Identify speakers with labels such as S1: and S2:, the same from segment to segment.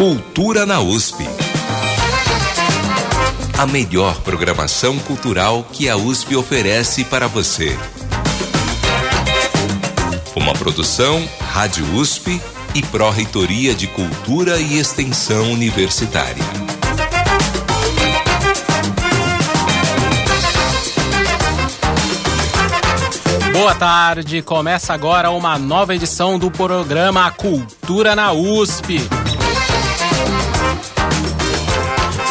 S1: Cultura na USP. A melhor programação cultural que a USP oferece para você. Uma produção Rádio USP e Pró-Reitoria de Cultura e Extensão Universitária.
S2: Boa tarde, começa agora uma nova edição do programa Cultura na USP.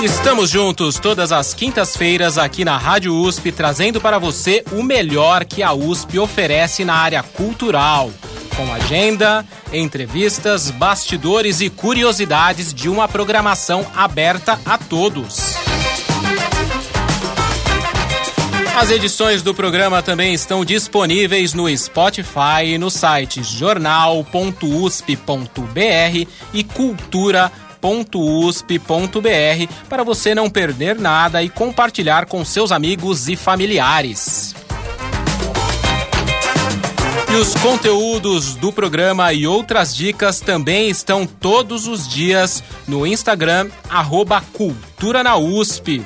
S2: Estamos juntos todas as quintas-feiras aqui na Rádio USP, trazendo para você o melhor que a USP oferece na área cultural, com agenda, entrevistas, bastidores e curiosidades de uma programação aberta a todos. As edições do programa também estão disponíveis no Spotify, no site jornal.usp.br e cultura.com www.usp.br para você não perder nada e compartilhar com seus amigos e familiares. E os conteúdos do programa e outras dicas também estão todos os dias no Instagram, arroba Cultura na USP.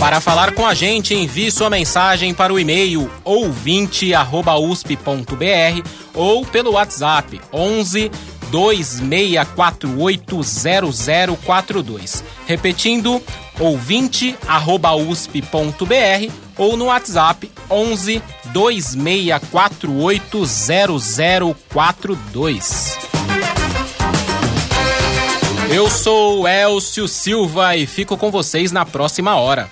S2: Para falar com a gente, envie sua mensagem para o e-mail ouvinte@usp.br ou pelo WhatsApp 11 26480042. Repetindo, ouvinte@usp.br ou no WhatsApp 11 26480042. Eu sou Elcio Silva e fico com vocês na próxima hora.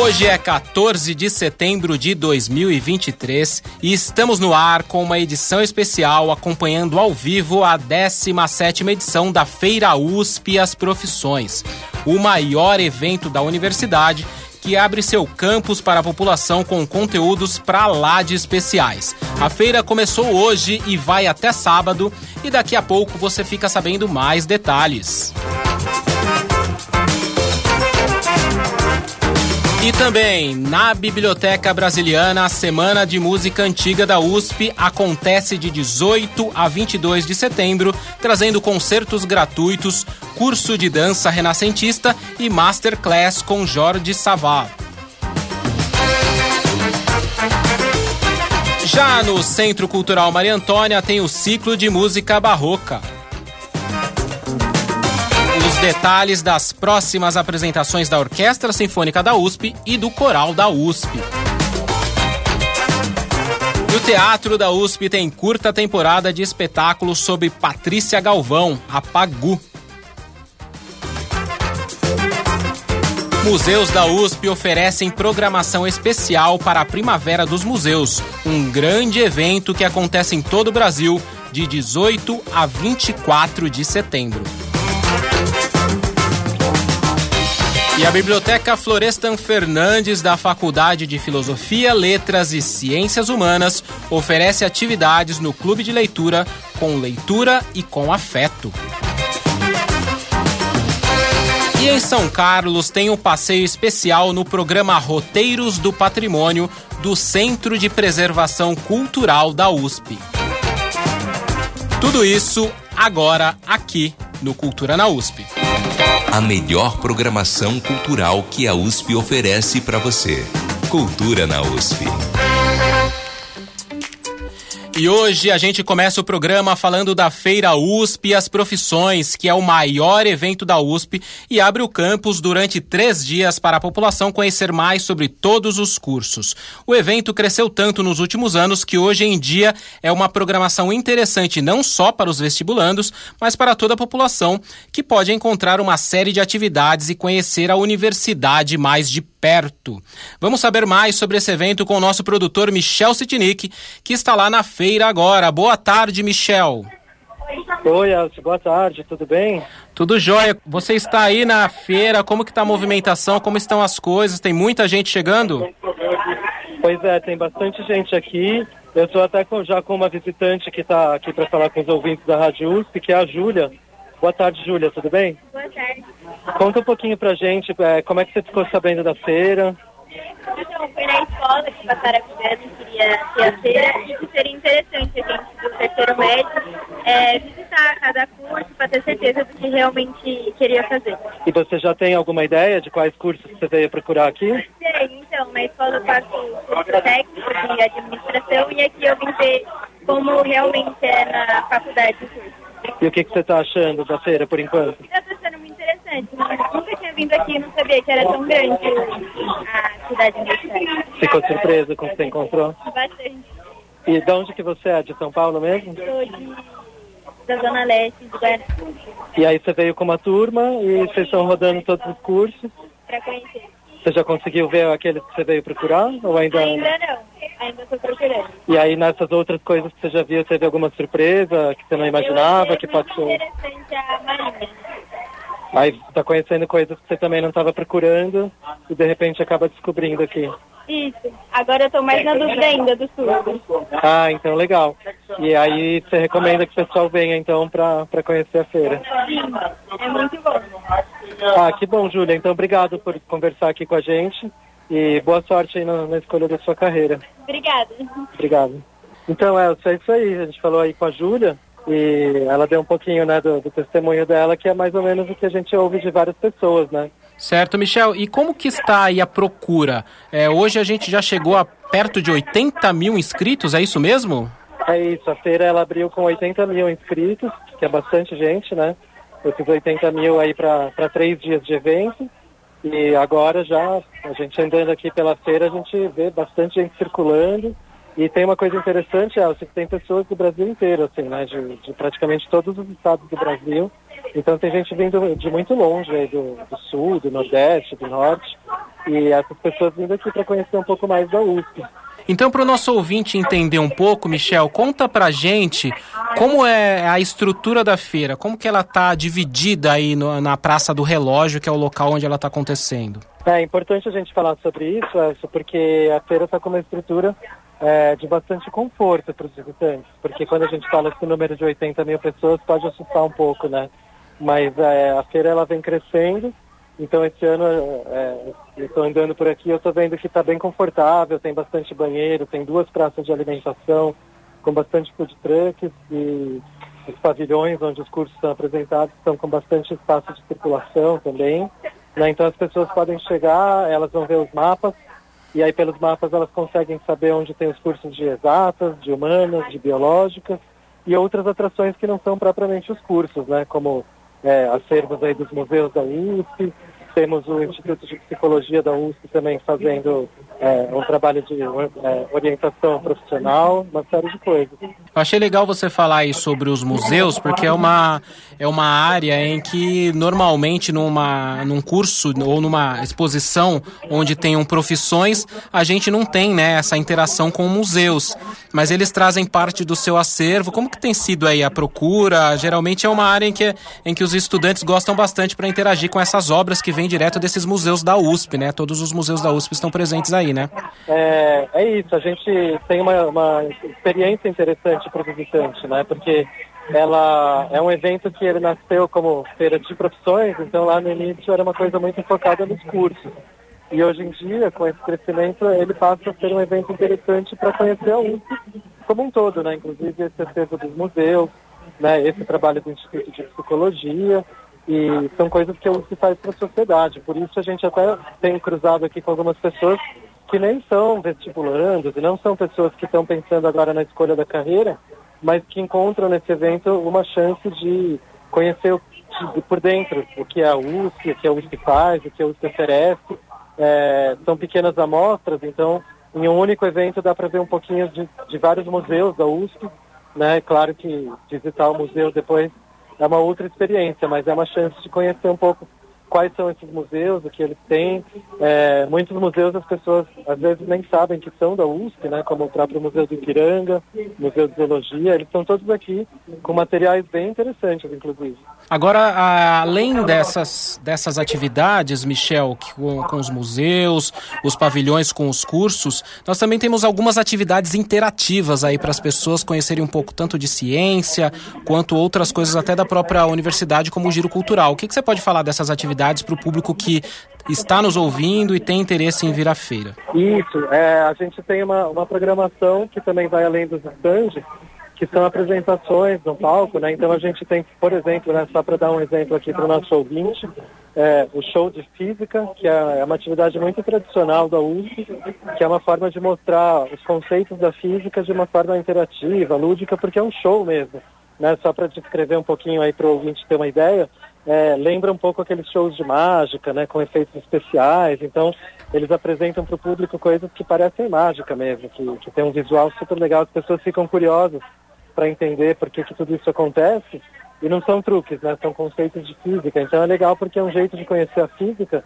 S2: Hoje é 14 de setembro de 2023 e estamos no ar com uma edição especial acompanhando ao vivo a 17ª edição da Feira USP As Profissões, o maior evento da universidade que abre seu campus para a população com conteúdos para lá de especiais. A feira começou hoje e vai até sábado e daqui a pouco você fica sabendo mais detalhes. E também, na Biblioteca Brasiliana, a Semana de Música Antiga da USP acontece de 18 a 22 de setembro, trazendo concertos gratuitos, curso de dança renascentista e masterclass com Jorge Savá. Já no Centro Cultural Maria Antônia tem o ciclo de música barroca detalhes das próximas apresentações da Orquestra Sinfônica da USP e do Coral da USP. E o Teatro da USP tem curta temporada de espetáculos sobre Patrícia Galvão, a Pagu. Museus da USP oferecem programação especial para a Primavera dos Museus, um grande evento que acontece em todo o Brasil de 18 a 24 de setembro. E a Biblioteca Florestan Fernandes, da Faculdade de Filosofia, Letras e Ciências Humanas, oferece atividades no Clube de Leitura com leitura e com afeto. E em São Carlos tem um passeio especial no programa Roteiros do Patrimônio do Centro de Preservação Cultural da USP. Tudo isso agora aqui no Cultura na USP
S1: a melhor programação cultural que a USP oferece para você. Cultura na USP.
S2: E hoje a gente começa o programa falando da Feira USP e as Profissões, que é o maior evento da USP e abre o campus durante três dias para a população conhecer mais sobre todos os cursos. O evento cresceu tanto nos últimos anos que hoje em dia é uma programação interessante não só para os vestibulandos, mas para toda a população, que pode encontrar uma série de atividades e conhecer a universidade mais de perto. Vamos saber mais sobre esse evento com o nosso produtor Michel Sitnik, que está lá na feira agora. Boa tarde, Michel.
S3: Oi, Elcio, boa tarde, tudo bem?
S2: Tudo jóia. Você está aí na feira, como que está a movimentação, como estão as coisas? Tem muita gente chegando?
S3: Pois é, tem bastante gente aqui. Eu estou até com, já com uma visitante que está aqui para falar com os ouvintes da Rádio USP, que é a Júlia. Boa tarde, Júlia, tudo bem?
S4: Boa tarde.
S3: Conta um pouquinho pra gente, é, como é que você ficou sabendo da feira?
S4: Então, foi na escola que passaram avisando, queria é, aqui a feira e que seria interessante a gente do terceiro médio é, visitar cada curso para ter certeza do que realmente queria fazer.
S3: E você já tem alguma ideia de quais cursos você veio procurar aqui?
S4: Sim, então, na escola eu faço curso técnico de administração e aqui eu vim ver como realmente é na faculdade o curso.
S3: E o que, que você está achando da feira por enquanto?
S4: Eu achando muito interessante. Nunca tinha vindo aqui e não sabia que era tão grande a cidade universitária.
S3: Ficou surpresa com o que você encontrou?
S4: Bastante.
S3: E de onde que você é? De São Paulo mesmo?
S4: Sou de, da Zona Leste, de Guarani,
S3: E aí você veio com uma turma e vocês estão rodando todos os cursos.
S4: para conhecer.
S3: Você já conseguiu ver aqueles que você veio procurar? Ou ainda...
S4: Ainda não, ainda estou procurando.
S3: E aí nessas outras coisas que você já viu, teve alguma surpresa que você não imaginava que ser?
S4: interessante a Marinha.
S3: Aí está conhecendo coisas que você também não estava procurando e de repente acaba descobrindo aqui.
S4: Isso. Agora eu estou mais na dúvida ainda do surdo.
S3: Ah, então legal. E aí você recomenda que o pessoal venha então para conhecer a feira.
S4: Sim, é muito bom.
S3: Ah, que bom, Júlia. Então obrigado por conversar aqui com a gente e boa sorte aí na, na escolha da sua carreira.
S4: Obrigada.
S3: Obrigado. Então, Elcio, é isso aí. A gente falou aí com a Júlia e ela deu um pouquinho né, do, do testemunho dela, que é mais ou menos o que a gente ouve de várias pessoas, né?
S2: Certo, Michel. E como que está aí a procura? É, hoje a gente já chegou a perto de 80 mil inscritos, é isso mesmo?
S3: É isso, a feira ela abriu com 80 mil inscritos, que é bastante gente, né? Esses 80 mil aí para três dias de evento. E agora já, a gente andando aqui pela feira, a gente vê bastante gente circulando. E tem uma coisa interessante, Elcio, que tem pessoas do Brasil inteiro, assim, né? De, de praticamente todos os estados do Brasil. Então tem gente vindo de muito longe, aí, do, do sul, do nordeste, do norte. E essas pessoas vindo aqui para conhecer um pouco mais da USP.
S2: Então, para o nosso ouvinte entender um pouco, Michel, conta pra gente como é a estrutura da feira, como que ela está dividida aí no- na Praça do Relógio, que é o local onde ela está acontecendo.
S3: É importante a gente falar sobre isso, porque a feira está com uma estrutura é, de bastante conforto para os visitantes. Porque quando a gente fala esse número de 80 mil pessoas, pode assustar um pouco, né? Mas é, a feira ela vem crescendo, então esse ano é, eu estou andando por aqui, eu estou vendo que está bem confortável, tem bastante banheiro, tem duas praças de alimentação com bastante food trucks e os pavilhões onde os cursos são apresentados estão com bastante espaço de circulação também. né? Então as pessoas podem chegar, elas vão ver os mapas e aí pelos mapas elas conseguem saber onde tem os cursos de exatas, de humanas, de biológicas e outras atrações que não são propriamente os cursos, né? Como é, acervos aí dos museus da USP, temos o Instituto de Psicologia da USP também fazendo é, um trabalho de é, orientação profissional, uma série de coisas.
S2: Eu achei legal você falar aí sobre os museus, porque é uma, é uma área em que normalmente numa, num curso ou numa exposição onde tenham profissões, a gente não tem né, essa interação com museus. Mas eles trazem parte do seu acervo. Como que tem sido aí a procura? Geralmente é uma área em que, em que os estudantes gostam bastante para interagir com essas obras que vêm direto desses museus da USP, né? Todos os museus da USP estão presentes aí, né?
S3: É, é isso, a gente tem uma, uma experiência interessante para o visitante, né? Porque ela é um evento que ele nasceu como feira de profissões, então lá no início era uma coisa muito focada nos cursos. E hoje em dia, com esse crescimento, ele passa a ser um evento interessante para conhecer a USP como um todo, né? Inclusive esse acervo dos museus, né? Esse trabalho do Instituto de Psicologia, e são coisas que USP faz para a sociedade. Por isso a gente até tem cruzado aqui com algumas pessoas que nem são vestibulandos e não são pessoas que estão pensando agora na escolha da carreira, mas que encontram nesse evento uma chance de conhecer o- de- por dentro o que é a USP, o que a USP faz, o que a USP oferece. É, são pequenas amostras, então em um único evento dá para ver um pouquinho de, de vários museus da USP. Né? Claro que visitar o museu depois é uma outra experiência, mas é uma chance de conhecer um pouco quais são esses museus, o que eles têm. É, muitos museus as pessoas às vezes nem sabem que são da USP, né? como o próprio Museu do Ipiranga, Museu de Zoologia, eles estão todos aqui com materiais bem interessantes, inclusive.
S2: Agora, além dessas, dessas atividades, Michel, com, com os museus, os pavilhões com os cursos, nós também temos algumas atividades interativas aí para as pessoas conhecerem um pouco tanto de ciência quanto outras coisas até da própria universidade, como o giro cultural. O que, que você pode falar dessas atividades para o público que está nos ouvindo e tem interesse em vir à feira?
S3: Isso, é, a gente tem uma, uma programação que também vai além dos stands, que são apresentações no palco, né? Então a gente tem, por exemplo, né, só para dar um exemplo aqui para o nosso ouvinte, é, o show de física, que é, é uma atividade muito tradicional da USP, que é uma forma de mostrar os conceitos da física de uma forma interativa, lúdica, porque é um show mesmo. Né? Só para descrever um pouquinho aí para o ouvinte ter uma ideia, é, lembra um pouco aqueles shows de mágica, né, com efeitos especiais. Então, eles apresentam para o público coisas que parecem mágica mesmo, que, que tem um visual super legal, as pessoas ficam curiosas para entender por que, que tudo isso acontece. E não são truques, né? São conceitos de física. Então é legal porque é um jeito de conhecer a física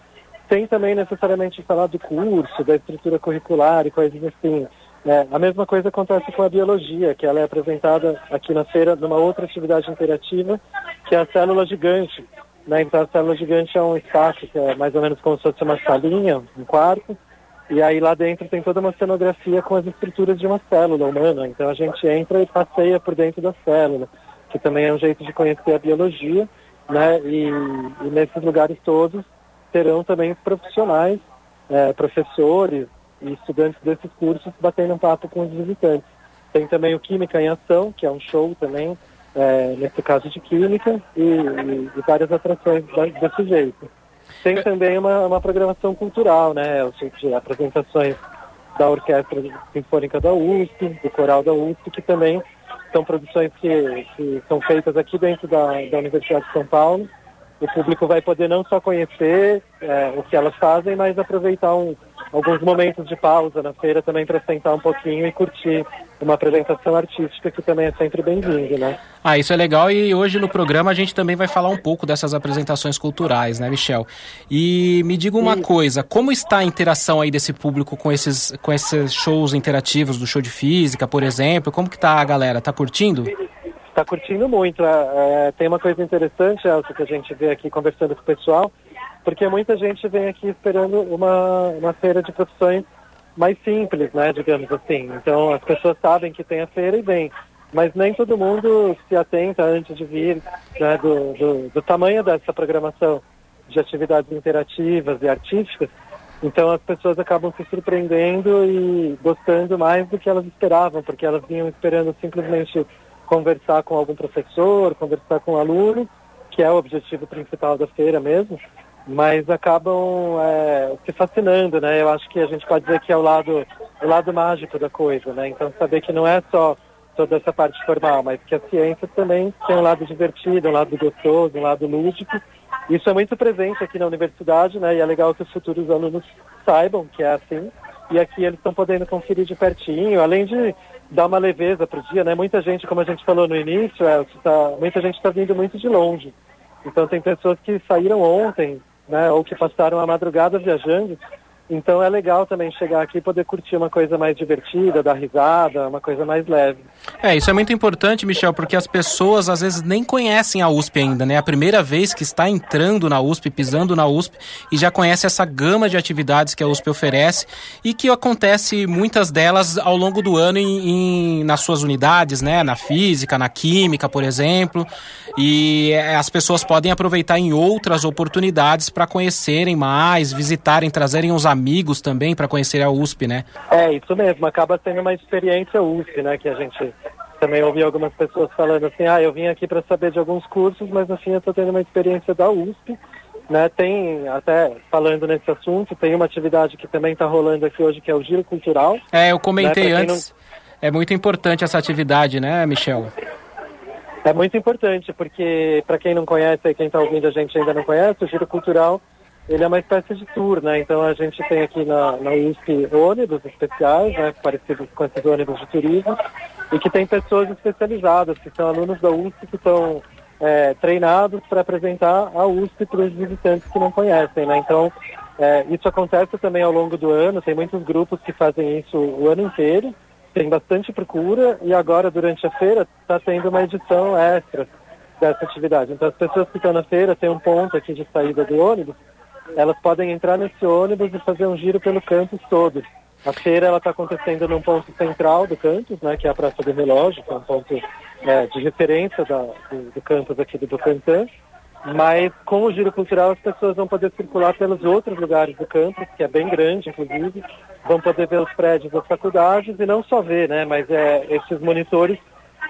S3: sem também necessariamente falar do curso, da estrutura curricular e coisas assim. É, a mesma coisa acontece com a biologia, que ela é apresentada aqui na feira numa outra atividade interativa, que é a célula gigante. Né? Então a célula gigante é um espaço que é mais ou menos como se fosse uma salinha, um quarto, e aí lá dentro tem toda uma cenografia com as estruturas de uma célula humana. Então a gente entra e passeia por dentro da célula, que também é um jeito de conhecer a biologia, né? E, e nesses lugares todos terão também profissionais, é, professores e estudantes desses cursos batendo um papo com os visitantes. Tem também o Química em Ação, que é um show também, é, nesse caso de química, e, e, e várias atrações desse jeito. Tem também uma, uma programação cultural, né? De apresentações da Orquestra Sinfônica da USP, do Coral da USP, que também são produções que, que são feitas aqui dentro da, da Universidade de São Paulo. O público vai poder não só conhecer é, o que elas fazem, mas aproveitar um, alguns momentos de pausa na feira também para sentar um pouquinho e curtir uma apresentação artística que também é sempre bem-vindo, né?
S2: Ah, isso é legal e hoje no programa a gente também vai falar um pouco dessas apresentações culturais, né, Michel? E me diga uma Sim. coisa, como está a interação aí desse público com esses, com esses shows interativos do show de física, por exemplo? Como que tá a galera? Tá curtindo?
S3: Está curtindo muito. É, é, tem uma coisa interessante, Elcio, que a gente vê aqui conversando com o pessoal, porque muita gente vem aqui esperando uma, uma feira de profissões mais simples, né, digamos assim. Então as pessoas sabem que tem a feira e vêm, mas nem todo mundo se atenta antes de vir né, do, do, do tamanho dessa programação de atividades interativas e artísticas. Então as pessoas acabam se surpreendendo e gostando mais do que elas esperavam, porque elas vinham esperando simplesmente conversar com algum professor, conversar com um aluno, que é o objetivo principal da feira mesmo mas acabam é, se fascinando, né? Eu acho que a gente pode dizer que é o lado, o lado mágico da coisa, né? Então saber que não é só toda essa parte formal, mas que a ciência também tem um lado divertido, um lado gostoso, um lado lúdico. Isso é muito presente aqui na universidade, né? E é legal que os futuros alunos saibam que é assim. E aqui eles estão podendo conferir de pertinho, além de dar uma leveza para o dia, né? Muita gente, como a gente falou no início, é, tá, muita gente está vindo muito de longe. Então tem pessoas que saíram ontem, né, ou que passaram a madrugada viajando. Então é legal também chegar aqui e poder curtir uma coisa mais divertida, dar risada, uma coisa mais leve.
S2: É, isso é muito importante, Michel, porque as pessoas às vezes nem conhecem a USP ainda, né? É a primeira vez que está entrando na USP, pisando na USP e já conhece essa gama de atividades que a USP oferece e que acontece muitas delas ao longo do ano em, em nas suas unidades, né? Na física, na química, por exemplo. E é, as pessoas podem aproveitar em outras oportunidades para conhecerem mais, visitarem, trazerem os amigos também para conhecer a USP, né?
S3: É, isso mesmo, acaba sendo uma experiência USP, né? Que a gente também ouvi algumas pessoas falando assim, ah, eu vim aqui para saber de alguns cursos, mas assim eu estou tendo uma experiência da USP. Né, tem, até falando nesse assunto, tem uma atividade que também está rolando aqui hoje, que é o Giro Cultural.
S2: É, eu comentei né, antes. Não... É muito importante essa atividade, né, Michel?
S3: É muito importante, porque para quem não conhece e quem está ouvindo a gente ainda não conhece, o Giro Cultural ele é uma espécie de tour, né? Então a gente tem aqui na, na USP ônibus especiais, né? Parecidos com esses ônibus de turismo, e que tem pessoas especializadas, que são alunos da USP que estão é, treinados para apresentar a USP para os visitantes que não conhecem, né? Então é, isso acontece também ao longo do ano, tem muitos grupos que fazem isso o ano inteiro, tem bastante procura e agora durante a feira está tendo uma edição extra dessa atividade. Então as pessoas que estão na feira têm um ponto aqui de saída do ônibus, elas podem entrar nesse ônibus e fazer um giro pelo campus todo. A feira ela está acontecendo num ponto central do campus, né, que é a Praça do Relógio, que é um ponto é, de referência da, do, do campus aqui do Bocantã. Mas com o giro cultural as pessoas vão poder circular pelos outros lugares do campus, que é bem grande, inclusive, vão poder ver os prédios das faculdades e não só ver, né? Mas é, esses monitores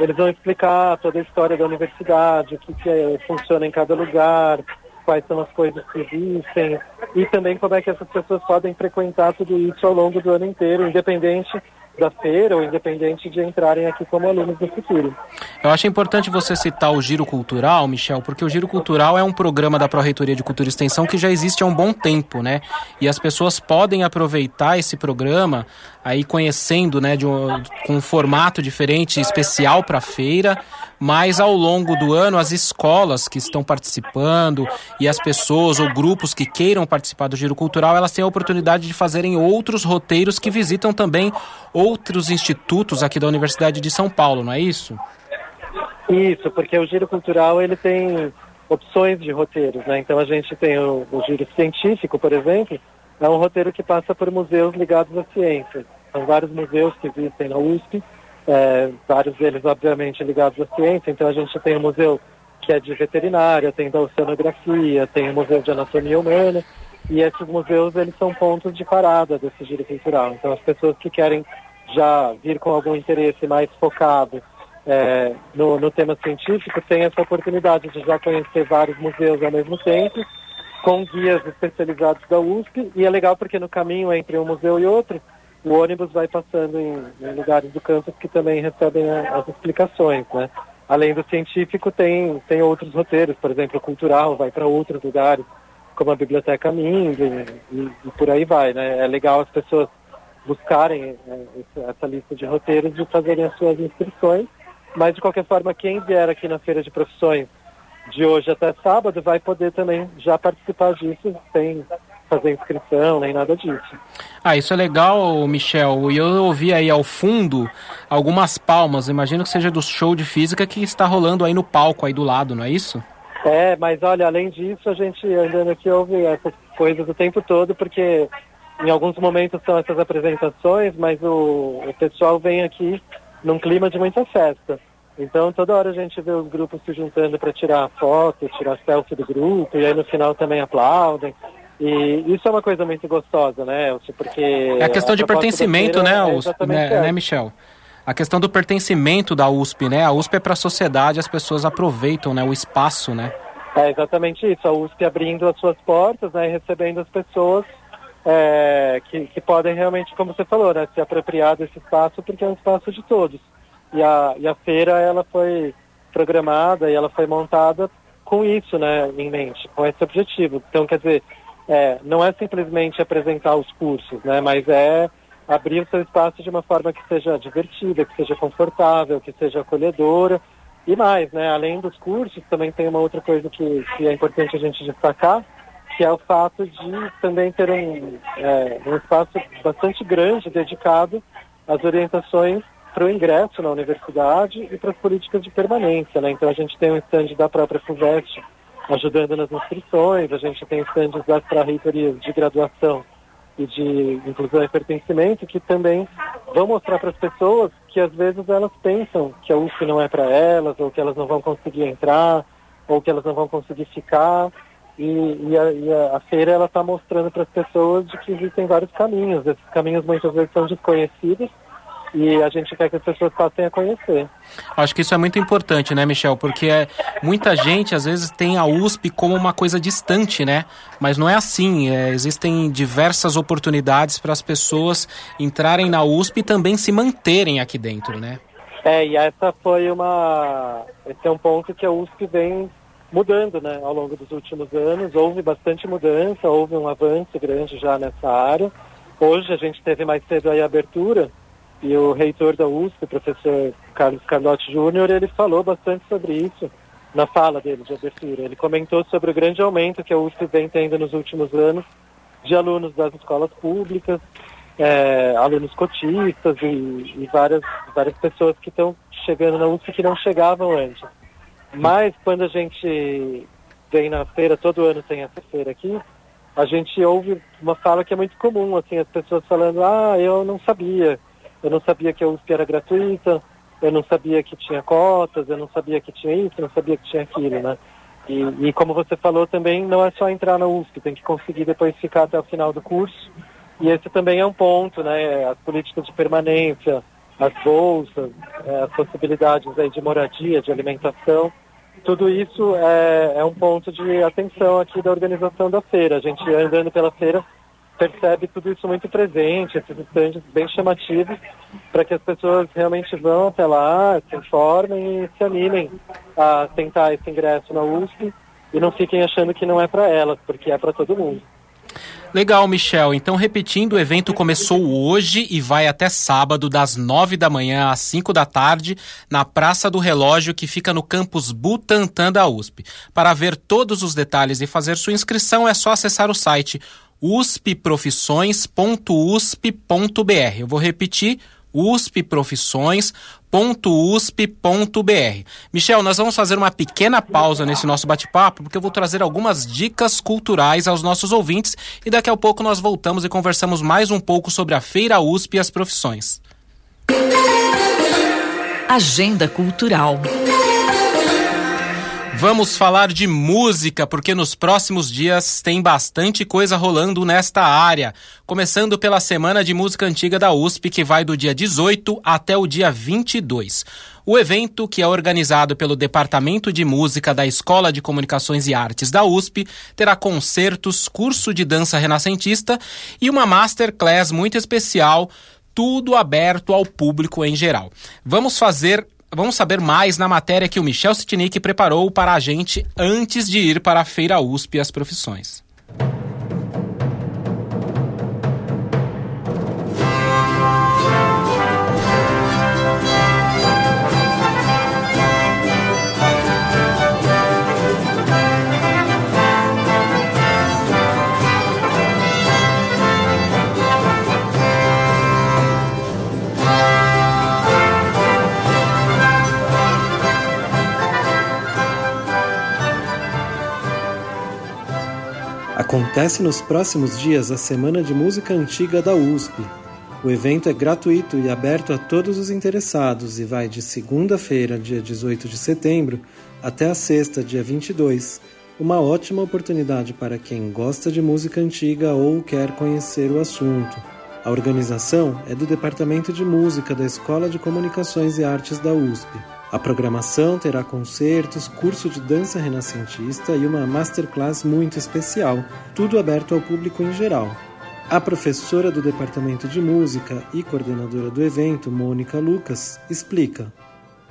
S3: eles vão explicar toda a história da universidade, o que, que é, funciona em cada lugar, quais são as coisas que existem e também como é que essas pessoas podem frequentar tudo isso ao longo do ano inteiro, independente da feira ou independente de entrarem aqui como alunos no futuro.
S2: Eu acho importante você citar o Giro Cultural, Michel, porque o Giro Cultural é um programa da Pró-Reitoria de Cultura e Extensão que já existe há um bom tempo, né? E as pessoas podem aproveitar esse programa aí conhecendo, né, de um, com um formato diferente, especial para a feira, mas ao longo do ano as escolas que estão participando e as pessoas ou grupos que queiram participar do Giro Cultural, elas têm a oportunidade de fazerem outros roteiros que visitam também outros institutos aqui da Universidade de São Paulo, não é isso?
S3: Isso, porque o Giro Cultural ele tem opções de roteiros, né? Então a gente tem o, o Giro Científico, por exemplo, é um roteiro que passa por museus ligados à ciência. São vários museus que existem na USP, é, vários deles, obviamente, ligados à ciência. Então, a gente tem o um museu que é de veterinária, tem da oceanografia, tem o museu de anatomia humana. E esses museus, eles são pontos de parada desse giro cultural. Então, as pessoas que querem já vir com algum interesse mais focado é, no, no tema científico têm essa oportunidade de já conhecer vários museus ao mesmo tempo com guias especializados da USP, e é legal porque no caminho entre um museu e outro, o ônibus vai passando em, em lugares do campus que também recebem a, as explicações, né? Além do científico, tem, tem outros roteiros, por exemplo, cultural vai para outros lugares, como a Biblioteca Mind, e, e, por aí vai, né? É legal as pessoas buscarem é, essa lista de roteiros e fazerem as suas inscrições, mas de qualquer forma, quem vier aqui na Feira de Profissões de hoje até sábado vai poder também já participar disso sem fazer inscrição nem nada disso.
S2: Ah, isso é legal, Michel. E eu ouvi aí ao fundo algumas palmas. Imagino que seja do show de física que está rolando aí no palco aí do lado, não é isso?
S3: É, mas olha, além disso, a gente andando aqui ouve essas coisas o tempo todo, porque em alguns momentos são essas apresentações, mas o, o pessoal vem aqui num clima de muita festa. Então, toda hora a gente vê os grupos se juntando para tirar foto, tirar selfie do grupo, e aí no final também aplaudem. E isso é uma coisa muito gostosa, né, Elcio? Porque.
S2: É a questão a de pertencimento, né, é né, né, Michel? A questão do pertencimento da USP, né? A USP é para a sociedade, as pessoas aproveitam né, o espaço, né?
S3: É exatamente isso. A USP abrindo as suas portas, né, e recebendo as pessoas é, que, que podem realmente, como você falou, né, se apropriar desse espaço, porque é um espaço de todos. E a, e a feira ela foi programada e ela foi montada com isso né, em mente, com esse objetivo. Então, quer dizer, é, não é simplesmente apresentar os cursos, né, mas é abrir o seu espaço de uma forma que seja divertida, que seja confortável, que seja acolhedora. E mais, né, além dos cursos, também tem uma outra coisa que, que é importante a gente destacar, que é o fato de também ter um, é, um espaço bastante grande dedicado às orientações para o ingresso na universidade e para as políticas de permanência. Né? Então a gente tem um stand da própria FUVEST ajudando nas inscrições, a gente tem stands das reitorias de graduação e de inclusão e pertencimento que também vão mostrar para as pessoas que às vezes elas pensam que a UF não é para elas, ou que elas não vão conseguir entrar, ou que elas não vão conseguir ficar. E, e, a, e a, a, feira ela está mostrando para as pessoas de que existem vários caminhos. Esses caminhos muitas vezes são desconhecidos e a gente quer que as pessoas passem a conhecer.
S2: Acho que isso é muito importante, né, Michel? Porque é, muita gente às vezes tem a USP como uma coisa distante, né? Mas não é assim. É, existem diversas oportunidades para as pessoas entrarem na USP e também se manterem aqui dentro, né?
S3: É, e essa foi uma. Esse é um ponto que a USP vem mudando, né, ao longo dos últimos anos. Houve bastante mudança, houve um avanço grande já nessa área. Hoje a gente teve mais cedo a abertura e o reitor da USP, o professor Carlos Carlotti Júnior, ele falou bastante sobre isso na fala dele de abertura. Ele comentou sobre o grande aumento que a USP vem tendo nos últimos anos de alunos das escolas públicas, é, alunos cotistas e, e, várias, várias pessoas que estão chegando na USP que não chegavam antes. Mas quando a gente vem na feira, todo ano tem essa feira aqui, a gente ouve uma fala que é muito comum, assim, as pessoas falando, ah, eu não sabia, eu não sabia que a USP era gratuita, eu não sabia que tinha cotas, eu não sabia que tinha isso, eu não sabia que tinha aquilo, né? E, e, como você falou também, não é só entrar na USP, tem que conseguir depois ficar até o final do curso. E esse também é um ponto, né? As políticas de permanência, as bolsas, é, as possibilidades aí de moradia, de alimentação. Tudo isso é, é um ponto de atenção aqui da organização da feira. A gente andando pela feira percebe tudo isso muito presente, esses estandes bem chamativos, para que as pessoas realmente vão até lá, se informem e se animem a tentar esse ingresso na USP e não fiquem achando que não é para elas, porque é para todo mundo.
S2: Legal, Michel. Então, repetindo, o evento começou hoje e vai até sábado, das nove da manhã às cinco da tarde, na Praça do Relógio, que fica no campus Butantã da USP. Para ver todos os detalhes e fazer sua inscrição, é só acessar o site uspprofissões.usp.br. Eu vou repetir, uspprofissões.usp.br. Michel, nós vamos fazer uma pequena pausa nesse nosso bate-papo, porque eu vou trazer algumas dicas culturais aos nossos ouvintes e daqui a pouco nós voltamos e conversamos mais um pouco sobre a Feira USP e as profissões.
S5: Agenda Cultural.
S2: Vamos falar de música, porque nos próximos dias tem bastante coisa rolando nesta área. Começando pela Semana de Música Antiga da USP, que vai do dia 18 até o dia 22. O evento, que é organizado pelo Departamento de Música da Escola de Comunicações e Artes da USP, terá concertos, curso de dança renascentista e uma masterclass muito especial tudo aberto ao público em geral. Vamos fazer Vamos saber mais na matéria que o Michel Sitnik preparou para a gente antes de ir para a Feira USP e as profissões.
S6: Acontece nos próximos dias a Semana de Música Antiga da USP. O evento é gratuito e aberto a todos os interessados e vai de segunda-feira, dia 18 de setembro, até a sexta, dia 22. Uma ótima oportunidade para quem gosta de música antiga ou quer conhecer o assunto. A organização é do Departamento de Música da Escola de Comunicações e Artes da USP. A programação terá concertos, curso de dança renascentista e uma masterclass muito especial, tudo aberto ao público em geral. A professora do Departamento de Música e coordenadora do evento, Mônica Lucas, explica.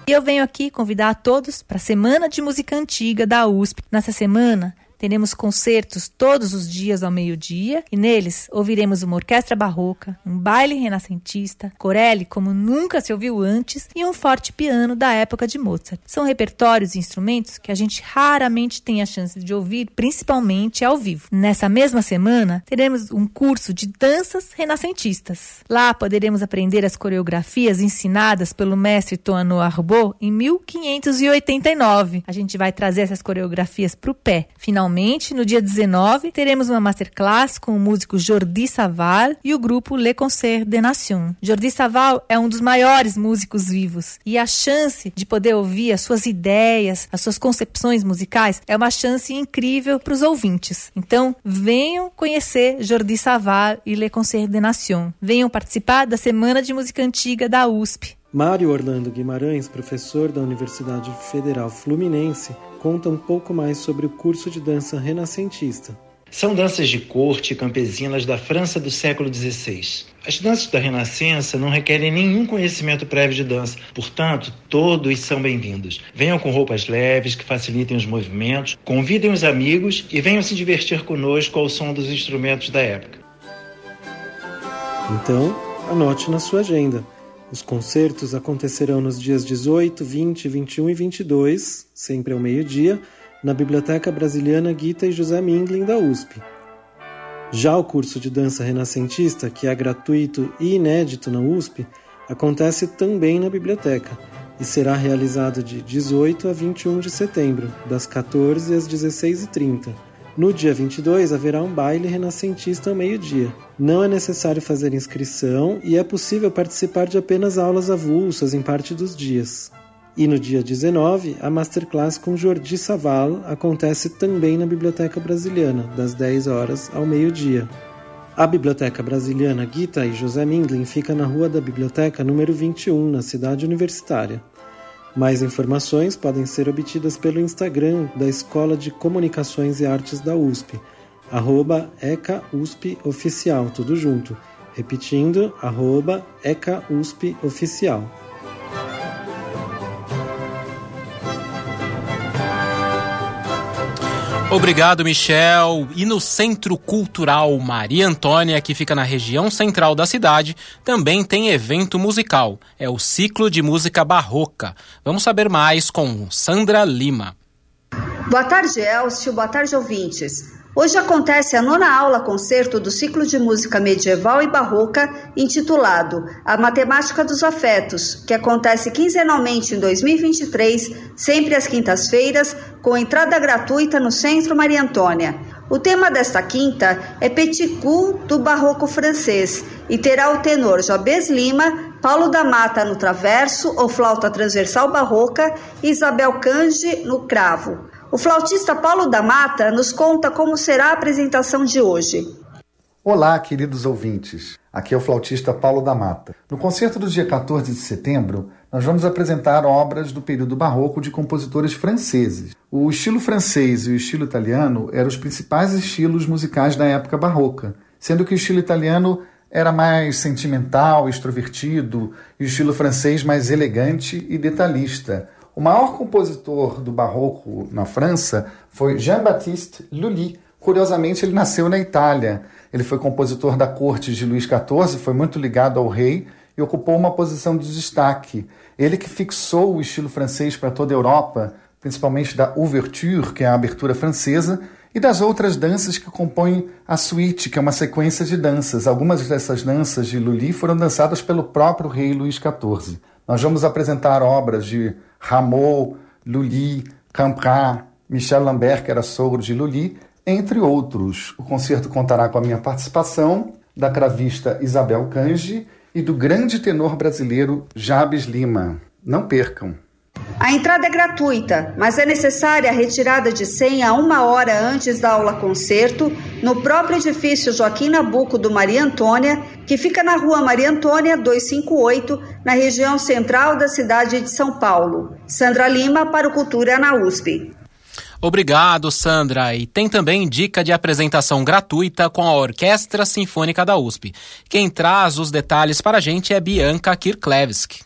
S7: Eu venho aqui convidar a todos para a Semana de Música Antiga da USP. Nessa semana, Teremos concertos todos os dias ao meio-dia e neles ouviremos uma orquestra barroca, um baile renascentista, Corelli como nunca se ouviu antes e um forte piano da época de Mozart. São repertórios e instrumentos que a gente raramente tem a chance de ouvir, principalmente ao vivo. Nessa mesma semana, teremos um curso de danças renascentistas. Lá poderemos aprender as coreografias ensinadas pelo mestre Toano Arbot em 1589. A gente vai trazer essas coreografias para o pé. Finalmente No dia 19, teremos uma masterclass com o músico Jordi Saval e o grupo Le Concert des Nations. Jordi Saval é um dos maiores músicos vivos e a chance de poder ouvir as suas ideias, as suas concepções musicais é uma chance incrível para os ouvintes. Então, venham conhecer Jordi Saval e Le Concert des Nations. Venham participar da Semana de Música Antiga da USP.
S6: Mário Orlando Guimarães, professor da Universidade Federal Fluminense, conta um pouco mais sobre o curso de dança renascentista.
S8: São danças de corte campesinas da França do século XVI. As danças da Renascença não requerem nenhum conhecimento prévio de dança, portanto, todos são bem-vindos. Venham com roupas leves que facilitem os movimentos, convidem os amigos e venham se divertir conosco ao som dos instrumentos da época.
S6: Então, anote na sua agenda. Os concertos acontecerão nos dias 18, 20, 21 e 22, sempre ao meio-dia, na Biblioteca Brasiliana Guita e José Mindlin da USP. Já o curso de dança renascentista, que é gratuito e inédito na USP, acontece também na biblioteca, e será realizado de 18 a 21 de setembro, das 14 às 16h30. No dia 22 haverá um baile renascentista ao meio-dia. Não é necessário fazer inscrição e é possível participar de apenas aulas avulsas em parte dos dias. E no dia 19, a masterclass com Jordi Saval acontece também na Biblioteca Brasiliana, das 10 horas ao meio-dia. A Biblioteca Brasiliana Gita e José Mindlin fica na Rua da Biblioteca número 21, na cidade universitária. Mais informações podem ser obtidas pelo Instagram da Escola de Comunicações e Artes da USP, arroba EcaUSPOficial, tudo junto. Repetindo, arroba EcaUSPOficial.
S2: Obrigado, Michel. E no Centro Cultural Maria Antônia, que fica na região central da cidade, também tem evento musical. É o ciclo de música barroca. Vamos saber mais com Sandra Lima.
S9: Boa tarde, Elcio. Boa tarde, ouvintes. Hoje acontece a nona aula concerto do ciclo de música medieval e barroca intitulado A Matemática dos Afetos, que acontece quinzenalmente em 2023, sempre às quintas-feiras, com entrada gratuita no Centro Maria Antônia. O tema desta quinta é Petit Coup do barroco francês e terá o tenor Jabez Lima, Paulo da Mata no traverso ou flauta transversal barroca e Isabel Cange no cravo. O flautista Paulo da Mata nos conta como será a apresentação de hoje.
S10: Olá, queridos ouvintes. Aqui é o flautista Paulo da Mata. No concerto do dia 14 de setembro, nós vamos apresentar obras do período barroco de compositores franceses. O estilo francês e o estilo italiano eram os principais estilos musicais da época barroca, sendo que o estilo italiano era mais sentimental, extrovertido, e o estilo francês mais elegante e detalhista, o maior compositor do barroco na França foi Jean-Baptiste Lully. Curiosamente, ele nasceu na Itália. Ele foi compositor da corte de Luís XIV, foi muito ligado ao rei e ocupou uma posição de destaque. Ele que fixou o estilo francês para toda a Europa, principalmente da ouverture, que é a abertura francesa, e das outras danças que compõem a suite, que é uma sequência de danças. Algumas dessas danças de Lully foram dançadas pelo próprio rei Luís XIV. Nós vamos apresentar obras de Rameau, Lully, Camprat, Michel Lambert, que era sogro de Lully, entre outros. O concerto contará com a minha participação, da cravista Isabel Cange e do grande tenor brasileiro Jabes Lima. Não percam!
S9: A entrada é gratuita, mas é necessária a retirada de senha uma hora antes da aula concerto, no próprio edifício Joaquim Nabuco do Maria Antônia, que fica na rua Maria Antônia 258, na região central da cidade de São Paulo. Sandra Lima para o Cultura na USP.
S2: Obrigado, Sandra. E tem também dica de apresentação gratuita com a Orquestra Sinfônica da USP. Quem traz os detalhes para a gente é Bianca Kirklevski.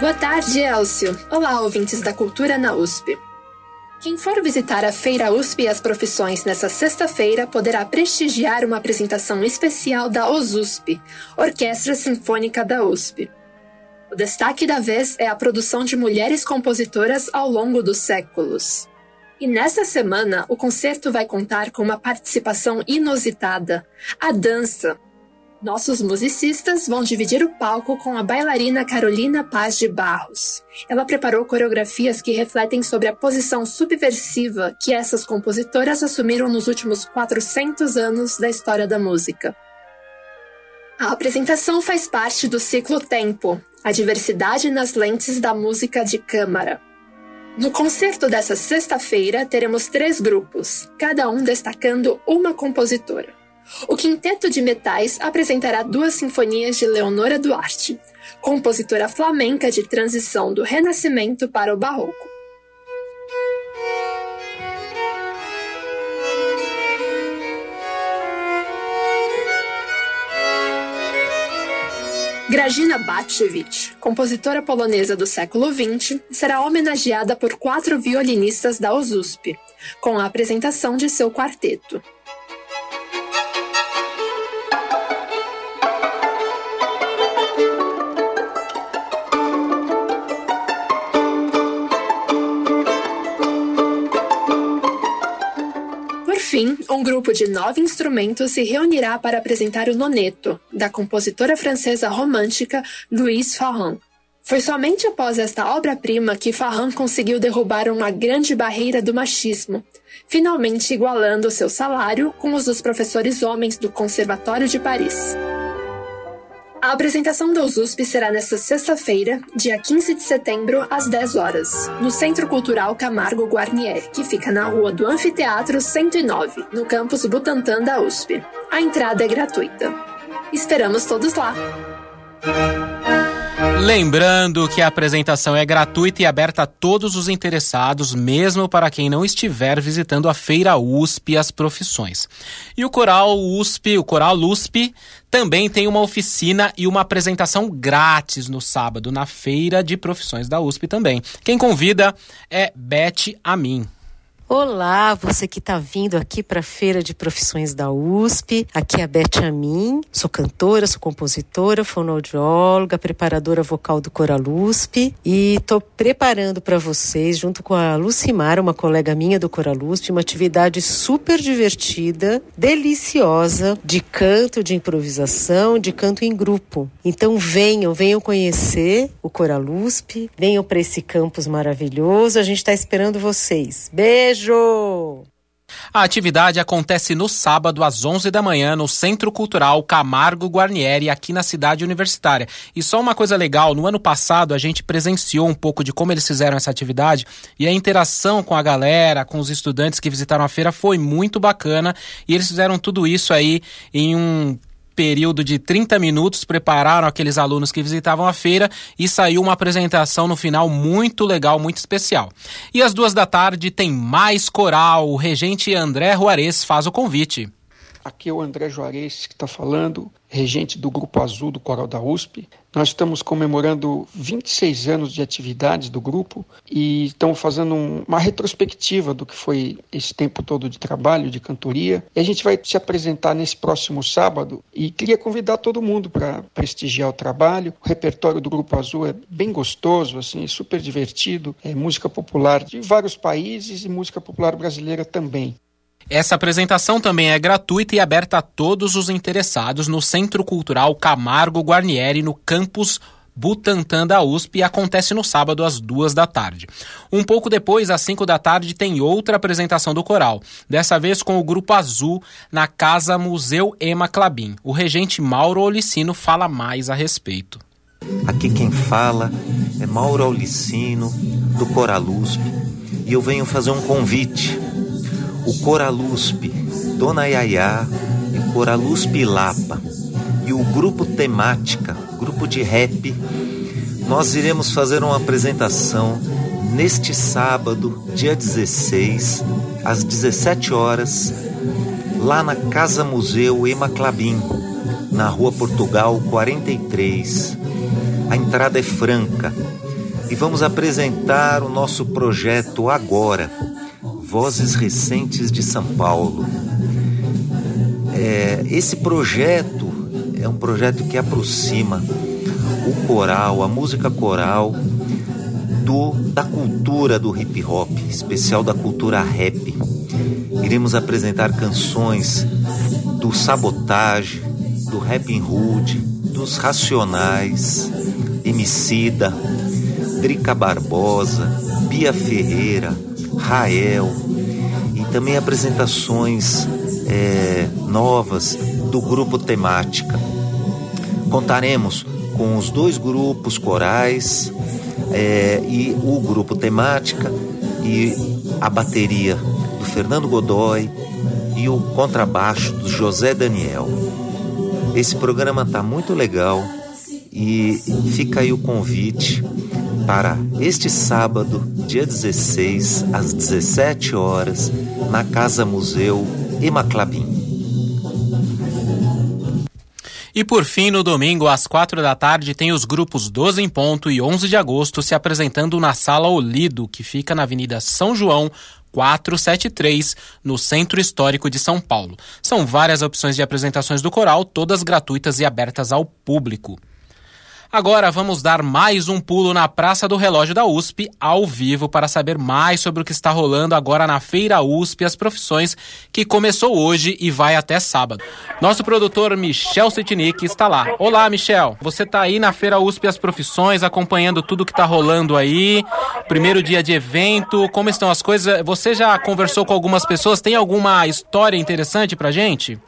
S11: Boa tarde, Elcio. Olá, ouvintes da Cultura na USP. Quem for visitar a Feira USP e as Profissões nesta sexta-feira poderá prestigiar uma apresentação especial da OSUSP, Orquestra Sinfônica da USP. O destaque da vez é a produção de mulheres compositoras ao longo dos séculos. E nesta semana, o concerto vai contar com uma participação inusitada: a dança, nossos musicistas vão dividir o palco com a bailarina Carolina Paz de Barros. Ela preparou coreografias que refletem sobre a posição subversiva que essas compositoras assumiram nos últimos 400 anos da história da música. A apresentação faz parte do ciclo Tempo, a diversidade nas lentes da música de câmara. No concerto dessa sexta-feira, teremos três grupos, cada um destacando uma compositora. O Quinteto de Metais apresentará duas sinfonias de Leonora Duarte, compositora flamenca de transição do Renascimento para o Barroco. Grażyna Batchevich, compositora polonesa do século XX, será homenageada por quatro violinistas da OSUSP, com a apresentação de seu quarteto. Fim, um grupo de nove instrumentos se reunirá para apresentar o Noneto, da compositora francesa romântica Louise Farran. Foi somente após esta obra-prima que Farran conseguiu derrubar uma grande barreira do machismo, finalmente igualando seu salário com os dos professores homens do Conservatório de Paris. A apresentação da USP será nesta sexta-feira, dia 15 de setembro, às 10 horas, no Centro Cultural Camargo Guarnieri, que fica na rua do Anfiteatro 109, no campus Butantã da USP. A entrada é gratuita. Esperamos todos lá!
S2: Lembrando que a apresentação é gratuita e aberta a todos os interessados, mesmo para quem não estiver visitando a Feira USP as profissões. E o Coral USP, o Coral USP, também tem uma oficina e uma apresentação grátis no sábado, na Feira de Profissões da USP também. Quem convida é Beth Amin.
S12: Olá, você que está vindo aqui para a Feira de Profissões da USP. Aqui é a Beth Amin, sou cantora, sou compositora, fonoaudióloga, preparadora vocal do Coral USP e estou preparando para vocês, junto com a Lucimar, uma colega minha do Coral USP, uma atividade super divertida, deliciosa, de canto, de improvisação, de canto em grupo. Então venham, venham conhecer o Coral USP, venham para esse campus maravilhoso, a gente está esperando vocês. Beijo! Beijo!
S2: A atividade acontece no sábado às 11 da manhã no Centro Cultural Camargo Guarnieri, aqui na cidade universitária. E só uma coisa legal, no ano passado a gente presenciou um pouco de como eles fizeram essa atividade e a interação com a galera, com os estudantes que visitaram a feira foi muito bacana e eles fizeram tudo isso aí em um período de 30 minutos, prepararam aqueles alunos que visitavam a feira e saiu uma apresentação no final muito legal, muito especial. E às duas da tarde tem mais coral. O regente André Juarez faz o convite.
S13: Aqui é o André Juarez que está falando, regente do Grupo Azul do Coral da USP. Nós estamos comemorando 26 anos de atividades do grupo e estamos fazendo uma retrospectiva do que foi esse tempo todo de trabalho, de cantoria. E a gente vai se apresentar nesse próximo sábado e queria convidar todo mundo para prestigiar o trabalho. O repertório do Grupo Azul é bem gostoso, assim, super divertido. É música popular de vários países e música popular brasileira também.
S2: Essa apresentação também é gratuita e aberta a todos os interessados no Centro Cultural Camargo Guarnieri, no campus Butantã da USP e acontece no sábado às duas da tarde. Um pouco depois, às cinco da tarde, tem outra apresentação do coral, dessa vez com o Grupo Azul na Casa Museu Ema Clabin. O regente Mauro Olicino fala mais a respeito.
S14: Aqui quem fala é Mauro Olicino, do Coral USP, e eu venho fazer um convite o Coraluspe, Dona Yaya e Coraluspe Lapa e o grupo temática, grupo de rap, nós iremos fazer uma apresentação neste sábado, dia 16, às 17 horas, lá na Casa Museu Ema Clabin, na Rua Portugal 43. A entrada é franca e vamos apresentar o nosso projeto agora Vozes Recentes de São Paulo. É, esse projeto é um projeto que aproxima o coral, a música coral, do, da cultura do hip hop, especial da cultura rap. Iremos apresentar canções do Sabotage, do Rapping Hood, dos Racionais, Emicida, Drica Barbosa, Bia Ferreira, Rael e também apresentações é, novas do grupo temática. Contaremos com os dois grupos corais é, e o grupo temática e a bateria do Fernando Godoy e o contrabaixo do José Daniel. Esse programa está muito legal e fica aí o convite para este sábado, dia 16, às 17 horas, na Casa Museu Emaclabim.
S2: E por fim, no domingo, às quatro da tarde, tem os grupos 12 em ponto e 11 de agosto se apresentando na Sala Olido, que fica na Avenida São João, 473, no Centro Histórico de São Paulo. São várias opções de apresentações do coral, todas gratuitas e abertas ao público. Agora vamos dar mais um pulo na Praça do Relógio da USP, ao vivo, para saber mais sobre o que está rolando agora na Feira USP, as profissões, que começou hoje e vai até sábado. Nosso produtor Michel Setnik está lá. Olá, Michel. Você está aí na Feira USP, as profissões, acompanhando tudo que está rolando aí. Primeiro dia de evento, como estão as coisas? Você já conversou com algumas pessoas? Tem alguma história interessante pra gente?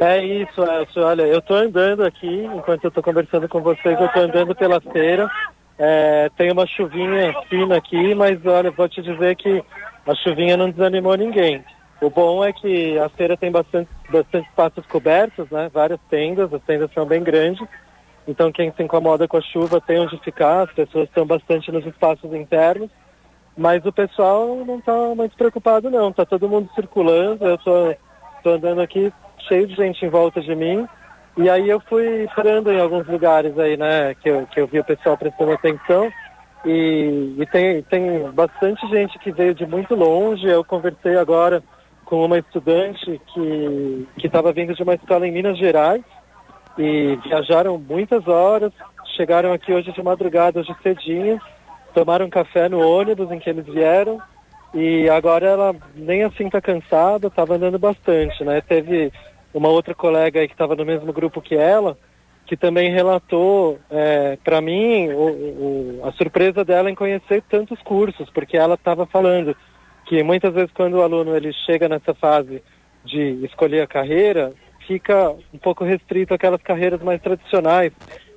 S3: É isso, Elcio. Olha, eu estou andando aqui, enquanto eu estou conversando com vocês, eu estou andando pela feira. É, tem uma chuvinha fina aqui, mas olha, vou te dizer que a chuvinha não desanimou ninguém. O bom é que a feira tem bastante, bastante espaços cobertos, né? Várias tendas, as tendas são bem grandes. Então quem se incomoda com a chuva tem onde ficar, as pessoas estão bastante nos espaços internos. Mas o pessoal não está muito preocupado não, está todo mundo circulando, eu estou andando aqui cheio de gente em volta de mim. E aí eu fui parando em alguns lugares aí, né, que eu, que eu vi o pessoal prestando atenção. E, e tem, tem bastante gente que veio de muito longe. Eu conversei agora com uma estudante que estava vindo de uma escola em Minas Gerais e viajaram muitas horas, chegaram aqui hoje de madrugada, hoje cedinho, tomaram café no ônibus em que eles vieram e agora ela nem assim está cansada, estava andando bastante, né? Teve uma outra colega que estava no mesmo grupo que ela, que também relatou é, para mim o, o, a surpresa dela em conhecer tantos cursos, porque ela estava falando que muitas vezes quando o aluno ele chega nessa fase de escolher a carreira, fica um pouco restrito àquelas carreiras mais tradicionais.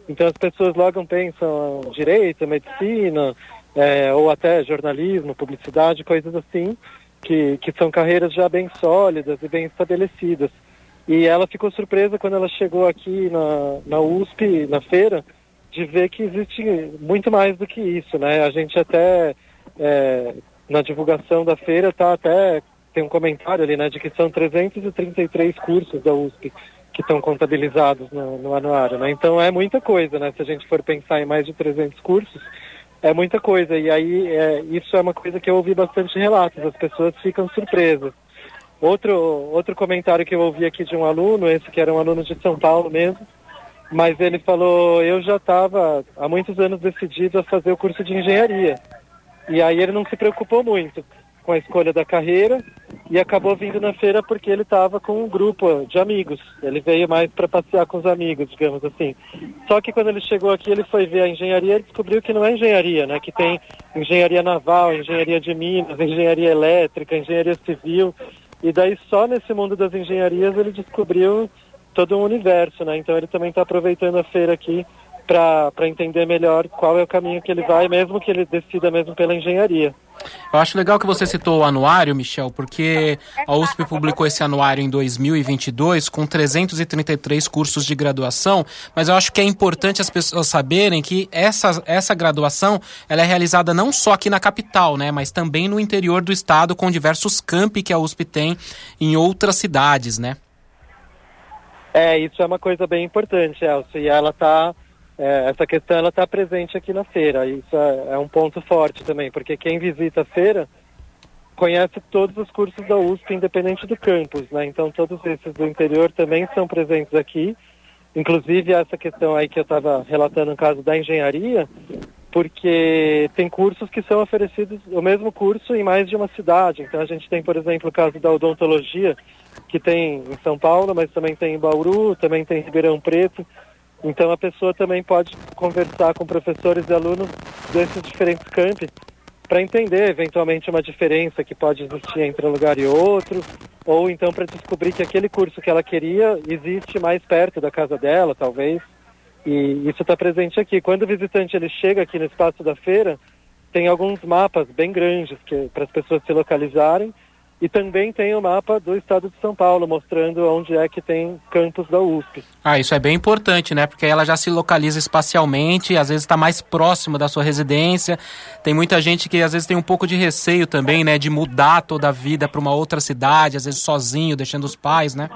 S3: Então as pessoas logo pensam direito, medicina, é, ou até jornalismo, publicidade, coisas assim, que, que são carreiras já bem sólidas e bem estabelecidas. E ela ficou surpresa quando ela chegou aqui na, na USP, na feira, de ver que existe muito mais do que isso, né? A gente até, é, na divulgação da feira, tá até, tem um comentário ali, né, de que são 333 cursos da USP que estão contabilizados no, no anuário, né? Então é muita coisa, né? Se a gente for pensar em mais de 300 cursos, é muita coisa. E aí, é, isso é uma coisa que eu ouvi bastante relatos, as pessoas ficam surpresas. Outro, outro comentário que eu ouvi aqui de um aluno, esse que era um aluno de São Paulo mesmo, mas ele falou, eu já estava há muitos anos decidido a fazer o curso de engenharia. E aí ele não se preocupou muito com a escolha da carreira e acabou vindo na feira porque ele estava com um grupo de amigos. Ele veio mais para passear com os amigos, digamos assim. Só que quando ele chegou aqui, ele foi ver a engenharia e descobriu que não é engenharia, né? Que tem engenharia naval, engenharia de minas, engenharia elétrica, engenharia civil. E daí só nesse mundo das engenharias ele descobriu todo um universo, né? Então ele também está aproveitando a feira aqui para entender melhor qual é o caminho que ele vai, mesmo que ele decida mesmo pela engenharia.
S2: Eu acho legal que você citou o anuário, Michel, porque a USP publicou esse anuário em 2022 com 333 cursos de graduação, mas eu acho que é importante as pessoas saberem que essa, essa graduação ela é realizada não só aqui na capital, né, mas também no interior do estado com diversos campi que a USP tem em outras cidades, né?
S3: É, isso é uma coisa bem importante, Elcio, e ela está é, essa questão ela está presente aqui na feira. Isso é, é, um ponto forte também, porque quem visita a feira conhece todos os cursos da USP, independente do campus, né? Então todos esses do interior também são presentes aqui. Inclusive essa questão aí que eu estava relatando no caso da engenharia, porque tem cursos que são oferecidos, o mesmo curso em mais de uma cidade. Então a gente tem, por exemplo, o caso da odontologia, que tem em São Paulo, mas também tem em Bauru, também tem em Ribeirão Preto. Então a pessoa também pode conversar com professores e alunos desses diferentes campi para entender eventualmente uma diferença que pode existir entre um lugar e outro, ou então para descobrir que aquele curso que ela queria existe mais perto da casa dela, talvez. E isso está presente aqui. Quando o visitante ele chega aqui no espaço da feira, tem alguns mapas bem grandes para as pessoas se localizarem e também tem o mapa do estado de São Paulo, mostrando onde é que tem campus da USP.
S2: Ah, isso é bem importante, né? Porque ela já se localiza espacialmente, às vezes está mais próximo da sua residência. Tem muita gente que às vezes tem um pouco de receio também, né? De mudar toda a vida para uma outra cidade, às vezes sozinho, deixando os pais, né?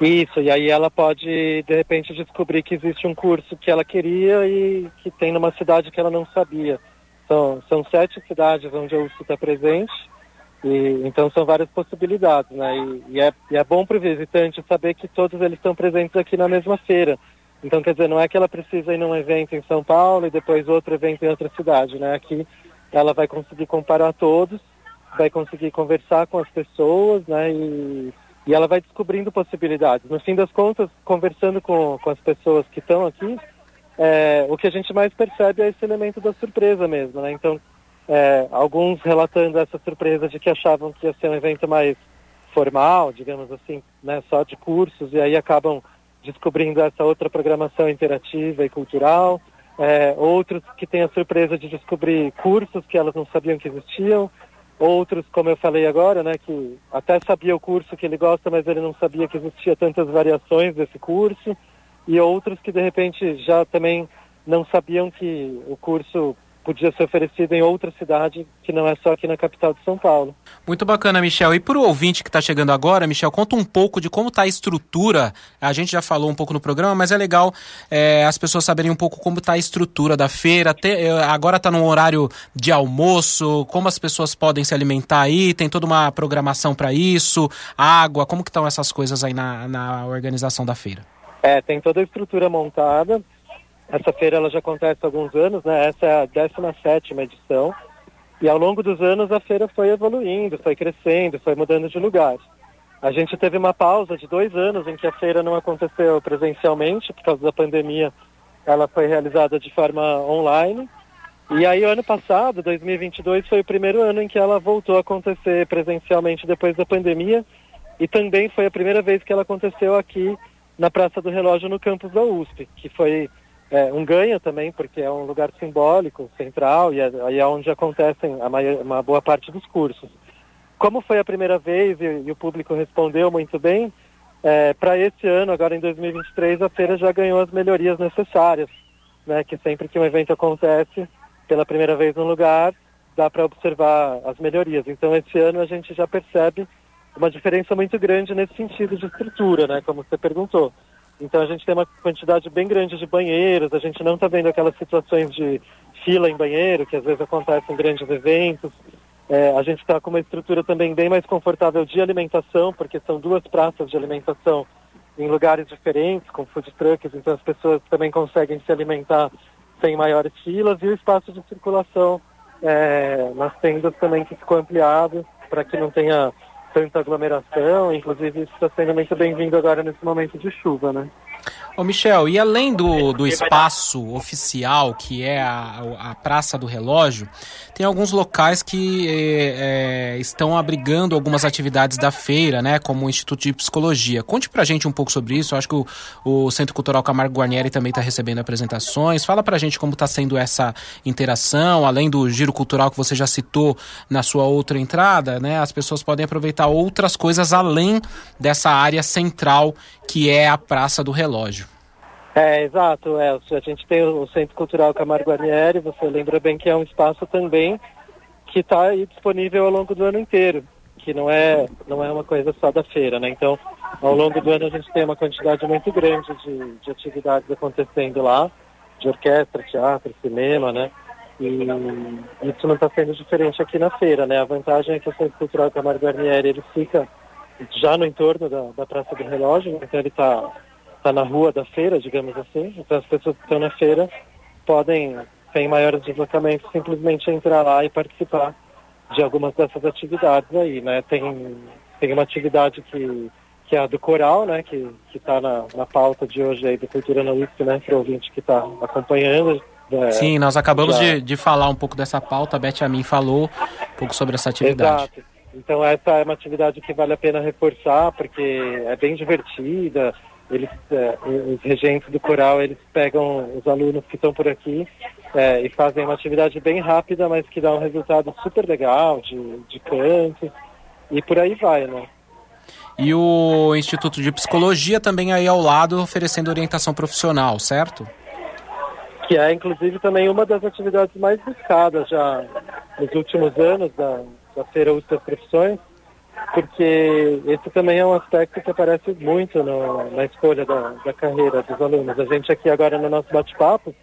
S3: Isso, e aí ela pode, de repente, descobrir que existe um curso que ela queria e que tem numa cidade que ela não sabia. São, são sete cidades onde a USP está presente e, então são várias possibilidades, né? E, e, é, e é bom para o visitante saber que todos eles estão presentes aqui na mesma feira. Então, quer dizer, não é que ela precisa ir num evento em São Paulo e depois outro evento em outra cidade, né? Aqui ela vai conseguir comparar todos, vai conseguir conversar com as pessoas, né? E, e ela vai descobrindo possibilidades. No fim das contas, conversando com, com as pessoas que estão aqui, é, o que a gente mais percebe é esse elemento da surpresa mesmo, né? Então, é, alguns relatando essa surpresa de que achavam que ia ser um evento mais formal, digamos assim, né, só de cursos, e aí acabam descobrindo essa outra programação interativa e cultural. É, outros que têm a surpresa de descobrir cursos que elas não sabiam que existiam. Outros, como eu falei agora, né, que até sabia o curso que ele gosta, mas ele não sabia que existia tantas variações desse curso. E outros que de repente já também não sabiam que o curso podia ser oferecido em outra cidade que não é só aqui na capital de São Paulo.
S2: Muito bacana, Michel. E para o ouvinte que está chegando agora, Michel, conta um pouco de como está a estrutura. A gente já falou um pouco no programa, mas é legal é, as pessoas saberem um pouco como está a estrutura da feira. Te, agora está no horário de almoço, como as pessoas podem se alimentar aí, tem toda uma programação para isso, água, como que estão essas coisas aí na, na organização da feira?
S3: É, tem toda a estrutura montada. Essa feira ela já acontece há alguns anos, né? Essa é a 17 edição. E ao longo dos anos a feira foi evoluindo, foi crescendo, foi mudando de lugar. A gente teve uma pausa de dois anos em que a feira não aconteceu presencialmente, por causa da pandemia, ela foi realizada de forma online. E aí, o ano passado, 2022, foi o primeiro ano em que ela voltou a acontecer presencialmente depois da pandemia. E também foi a primeira vez que ela aconteceu aqui na Praça do Relógio, no campus da USP, que foi é, um ganho também, porque é um lugar simbólico, central, e é, é onde acontecem a maior, uma boa parte dos cursos. Como foi a primeira vez e, e o público respondeu muito bem, é, para esse ano, agora em 2023, a feira já ganhou as melhorias necessárias, né, que sempre que um evento acontece pela primeira vez no lugar, dá para observar as melhorias. Então, esse ano a gente já percebe uma diferença muito grande nesse sentido de estrutura, né, como você perguntou. Então a gente tem uma quantidade bem grande de banheiros, a gente não está vendo aquelas situações de fila em banheiro, que às vezes acontecem em grandes eventos. É, a gente está com uma estrutura também bem mais confortável de alimentação, porque são duas praças de alimentação em lugares diferentes, com food trucks, então as pessoas também conseguem se alimentar sem maiores filas, e o espaço de circulação é, nas tendas também que ficou ampliado, para que não tenha tanta aglomeração, inclusive isso está sendo muito bem-vindo agora nesse momento de chuva, né?
S2: Ô Michel, e além do, do espaço oficial, que é a, a Praça do Relógio, tem alguns locais que é, é, estão abrigando algumas atividades da feira, né? Como o Instituto de Psicologia. Conte pra gente um pouco sobre isso. Eu acho que o, o Centro Cultural Camargo Guarnieri também está recebendo apresentações. Fala pra gente como está sendo essa interação, além do giro cultural que você já citou na sua outra entrada, né? As pessoas podem aproveitar outras coisas além dessa área central que é a Praça do Relógio.
S3: É, exato. É. A gente tem o Centro Cultural Camargo Guarnieri, você lembra bem que é um espaço também que está disponível ao longo do ano inteiro, que não é, não é uma coisa só da feira, né? Então, ao longo do ano a gente tem uma quantidade muito grande de, de atividades acontecendo lá, de orquestra, teatro, cinema, né? E isso não está sendo diferente aqui na feira, né? A vantagem é que o Centro Cultural Camargo Guarnieri, ele fica já no entorno da, da Praça do Relógio, então ele está tá na rua da feira, digamos assim. Então as pessoas que estão na feira podem, sem maiores deslocamentos, simplesmente entrar lá e participar de algumas dessas atividades aí, né? Tem, tem uma atividade que, que é a do coral, né? Que está na, na pauta de hoje aí do Cultura na USP, né? Para o ouvinte que está acompanhando.
S2: É, Sim, nós acabamos de, de falar um pouco dessa pauta, a Beth Amin falou um pouco sobre essa atividade.
S3: Exato. Então essa é uma atividade que vale a pena reforçar, porque é bem divertida. Eles, é, os regentes do coral, eles pegam os alunos que estão por aqui é, e fazem uma atividade bem rápida, mas que dá um resultado super legal de, de canto e por aí vai, né?
S2: E o Instituto de Psicologia também aí ao lado oferecendo orientação profissional, certo?
S3: Que é inclusive também uma das atividades mais buscadas já nos últimos anos da, da Feira USP das Profissões, porque esse também é um aspecto que aparece muito no, na escolha da, da carreira dos alunos. A gente aqui agora no nosso bate-papo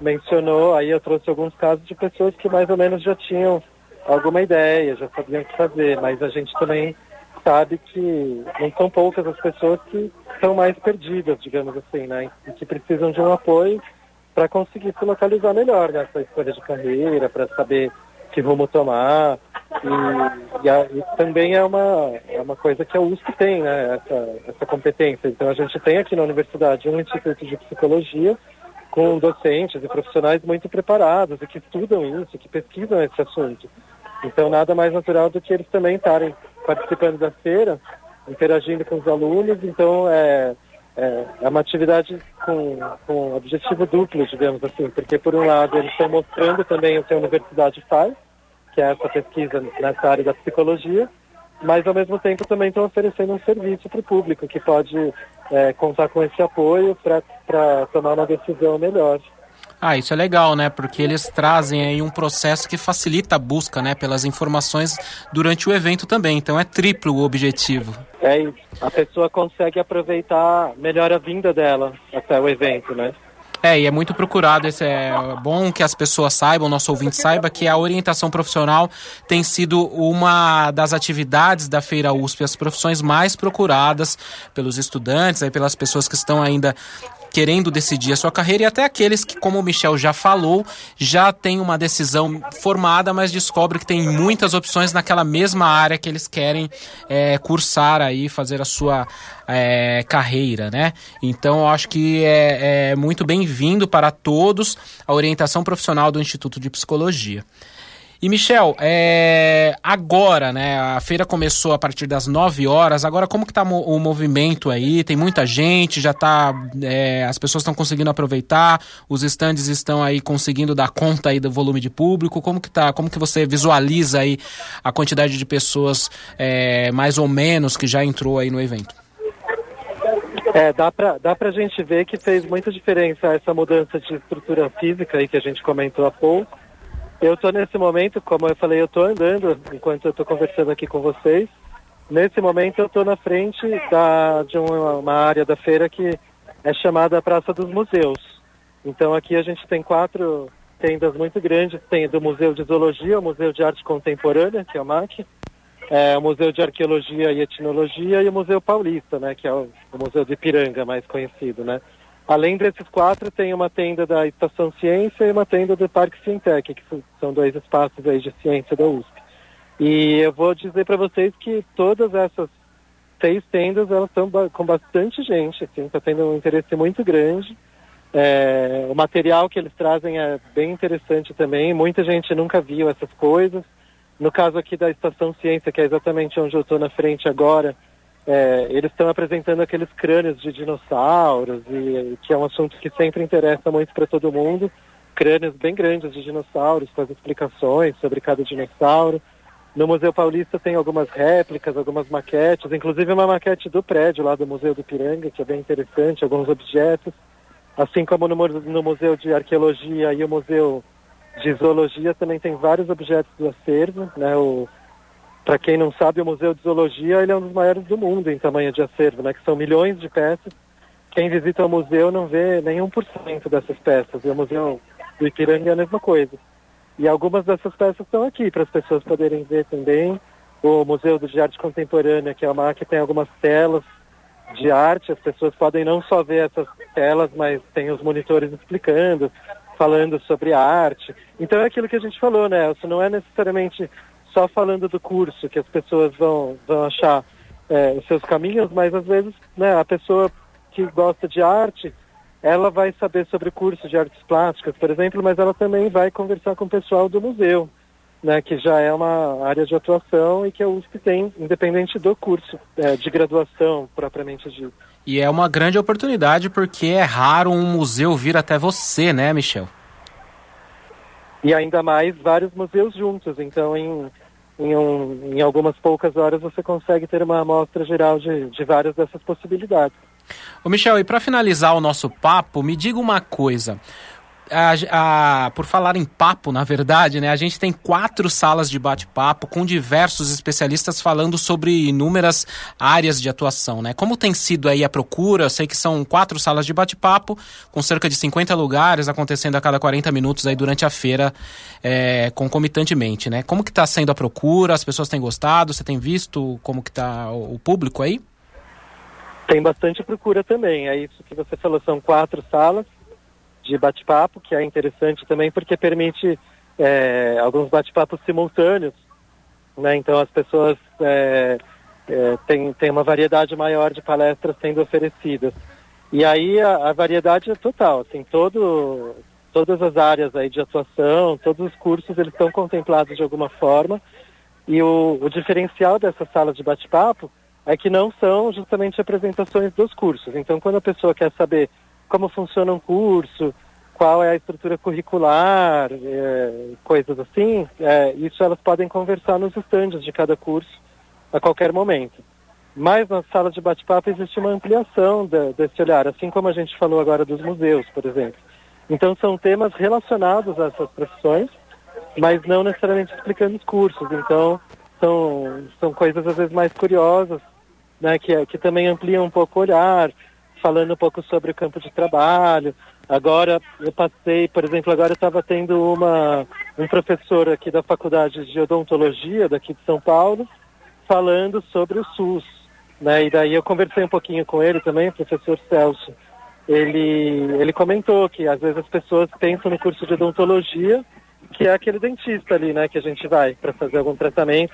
S3: mencionou, aí eu trouxe alguns casos de pessoas que mais ou menos já tinham alguma ideia, já sabiam o que fazer, mas a gente também sabe que não são poucas as pessoas que são mais perdidas, digamos assim, né? E que precisam de um apoio para conseguir se localizar melhor nessa escolha de carreira, para saber que rumo tomar. E, e, a, e, também é uma, é uma coisa que a USP tem, né? Essa, essa competência. Então a gente tem aqui na universidade um instituto de psicologia com docentes e profissionais muito preparados e que estudam isso, que pesquisam esse assunto. Então nada mais natural do que eles também estarem participando da feira, interagindo com os alunos. Então é, é, é uma atividade com, com objetivo duplo, digamos assim, porque por um lado eles estão mostrando também o que a universidade faz, que é essa pesquisa nessa área da psicologia, mas ao mesmo tempo também estão oferecendo um serviço para o público que pode é, contar com esse apoio para tomar uma decisão melhor.
S2: Ah, isso é legal, né? Porque eles trazem aí um processo que facilita a busca, né, pelas informações durante o evento também. Então é triplo o objetivo.
S3: É isso. A pessoa consegue aproveitar melhor a vinda dela até o evento, né?
S2: É, e é muito procurado, esse é bom que as pessoas saibam, nosso ouvinte saiba, que a orientação profissional tem sido uma das atividades da Feira USP, as profissões mais procuradas pelos estudantes, aí pelas pessoas que estão ainda querendo decidir a sua carreira e até aqueles que, como o Michel já falou, já tem uma decisão formada, mas descobre que tem muitas opções naquela mesma área que eles querem é, cursar aí, fazer a sua é, carreira, né? Então, eu acho que é, é muito bem-vindo para todos a orientação profissional do Instituto de Psicologia. E Michel, é, agora, né? A feira começou a partir das 9 horas. Agora, como que tá o movimento aí? Tem muita gente, já tá. É, as pessoas estão conseguindo aproveitar, os estandes estão aí conseguindo dar conta aí do volume de público. Como que tá? Como que você visualiza aí a quantidade de pessoas é, mais ou menos que já entrou aí no evento?
S3: É, dá pra, dá pra gente ver que fez muita diferença essa mudança de estrutura física aí que a gente comentou há pouco eu estou nesse momento, como eu falei, eu estou andando enquanto eu estou conversando aqui com vocês. Nesse momento eu estou na frente da, de uma, uma, área da feira que é chamada Praça dos Museus. Então aqui a gente tem quatro tendas muito grandes. Tem do Museu de Zoologia, o Museu de Arte Contemporânea, que é o MAC, é, o Museu de Arqueologia e Etnologia e o Museu Paulista, né, que é o, o Museu de Ipiranga, mais conhecido, né. Além desses quatro, tem uma tenda da Estação Ciência e uma tenda do Parque Cientec, que são dois espaços aí de ciência da USP. E eu vou dizer para vocês que todas essas seis tendas, elas estão com bastante gente, assim, está tendo um interesse muito grande. É, o material que eles trazem é bem interessante também, muita gente nunca viu essas coisas. No caso aqui da Estação Ciência, que é exatamente onde eu estou na frente agora, é, eles estão apresentando aqueles crânios de dinossauros, e, que é um assunto que sempre interessa muito para todo mundo. Crânios bem grandes de dinossauros, com as explicações sobre cada dinossauro. No Museu Paulista tem algumas réplicas, algumas maquetes, inclusive uma maquete do prédio lá do Museu do Piranga, que é bem interessante, alguns objetos. Assim como no, no Museu de Arqueologia e o Museu de Zoologia também tem vários objetos do acervo, né? O, para quem não sabe, o Museu de Zoologia ele é um dos maiores do mundo em tamanho de acervo, né? Que são milhões de peças. Quem visita o museu não vê nenhum por cento dessas peças. E o Museu do Ipiranga é a mesma coisa. E algumas dessas peças estão aqui para as pessoas poderem ver também. O Museu de Arte Contemporânea, que é uma que tem algumas telas de arte. As pessoas podem não só ver essas telas, mas tem os monitores explicando, falando sobre a arte. Então é aquilo que a gente falou, né? Isso não é necessariamente só falando do curso, que as pessoas vão, vão achar é, os seus caminhos, mas às vezes né, a pessoa que gosta de arte, ela vai saber sobre o curso de artes plásticas, por exemplo, mas ela também vai conversar com o pessoal do museu, né, que já é uma área de atuação e que a USP tem, independente do curso é, de graduação propriamente dito.
S2: E é uma grande oportunidade porque é raro um museu vir até você, né, Michel?
S3: E ainda mais vários museus juntos, então em em, um, em algumas poucas horas você consegue ter uma amostra geral de, de várias dessas possibilidades.
S2: Ô Michel, e para finalizar o nosso papo, me diga uma coisa. A, a, por falar em papo, na verdade, né? A gente tem quatro salas de bate-papo com diversos especialistas falando sobre inúmeras áreas de atuação, né? Como tem sido aí a procura? Eu sei que são quatro salas de bate-papo com cerca de 50 lugares acontecendo a cada 40 minutos aí durante a feira é, concomitantemente, né? Como que está sendo a procura? As pessoas têm gostado? Você tem visto como que está o público aí?
S3: Tem bastante procura também. É isso que você falou, são quatro salas de bate-papo, que é interessante também porque permite é, alguns bate-papos simultâneos, né? Então as pessoas é, é, têm, uma variedade maior de palestras sendo oferecidas. E aí a, a, variedade é total, assim, todo, todas as áreas aí de atuação, todos os cursos, eles estão contemplados de alguma forma. E o, o diferencial dessas salas de bate-papo é que não são justamente apresentações dos cursos. Então, quando a pessoa quer saber como funciona um curso, qual é a estrutura curricular, é, coisas assim, é, isso elas podem conversar nos estandes de cada curso a qualquer momento. Mas na sala de bate-papo existe uma ampliação de, desse olhar, assim como a gente falou agora dos museus, por exemplo. Então são temas relacionados a essas profissões, mas não necessariamente explicando os cursos. Então são, são coisas às vezes mais curiosas, né, que, que também ampliam um pouco o olhar, falando um pouco sobre o campo de trabalho. Agora eu passei, por exemplo, agora eu estava tendo uma, um professor aqui da Faculdade de Odontologia daqui de São Paulo falando sobre o SUS. Né? E daí eu conversei um pouquinho com ele também, o professor Celso. Ele, ele comentou que às vezes as pessoas pensam no curso de odontologia, que é aquele dentista ali, né, que a gente vai para fazer algum tratamento.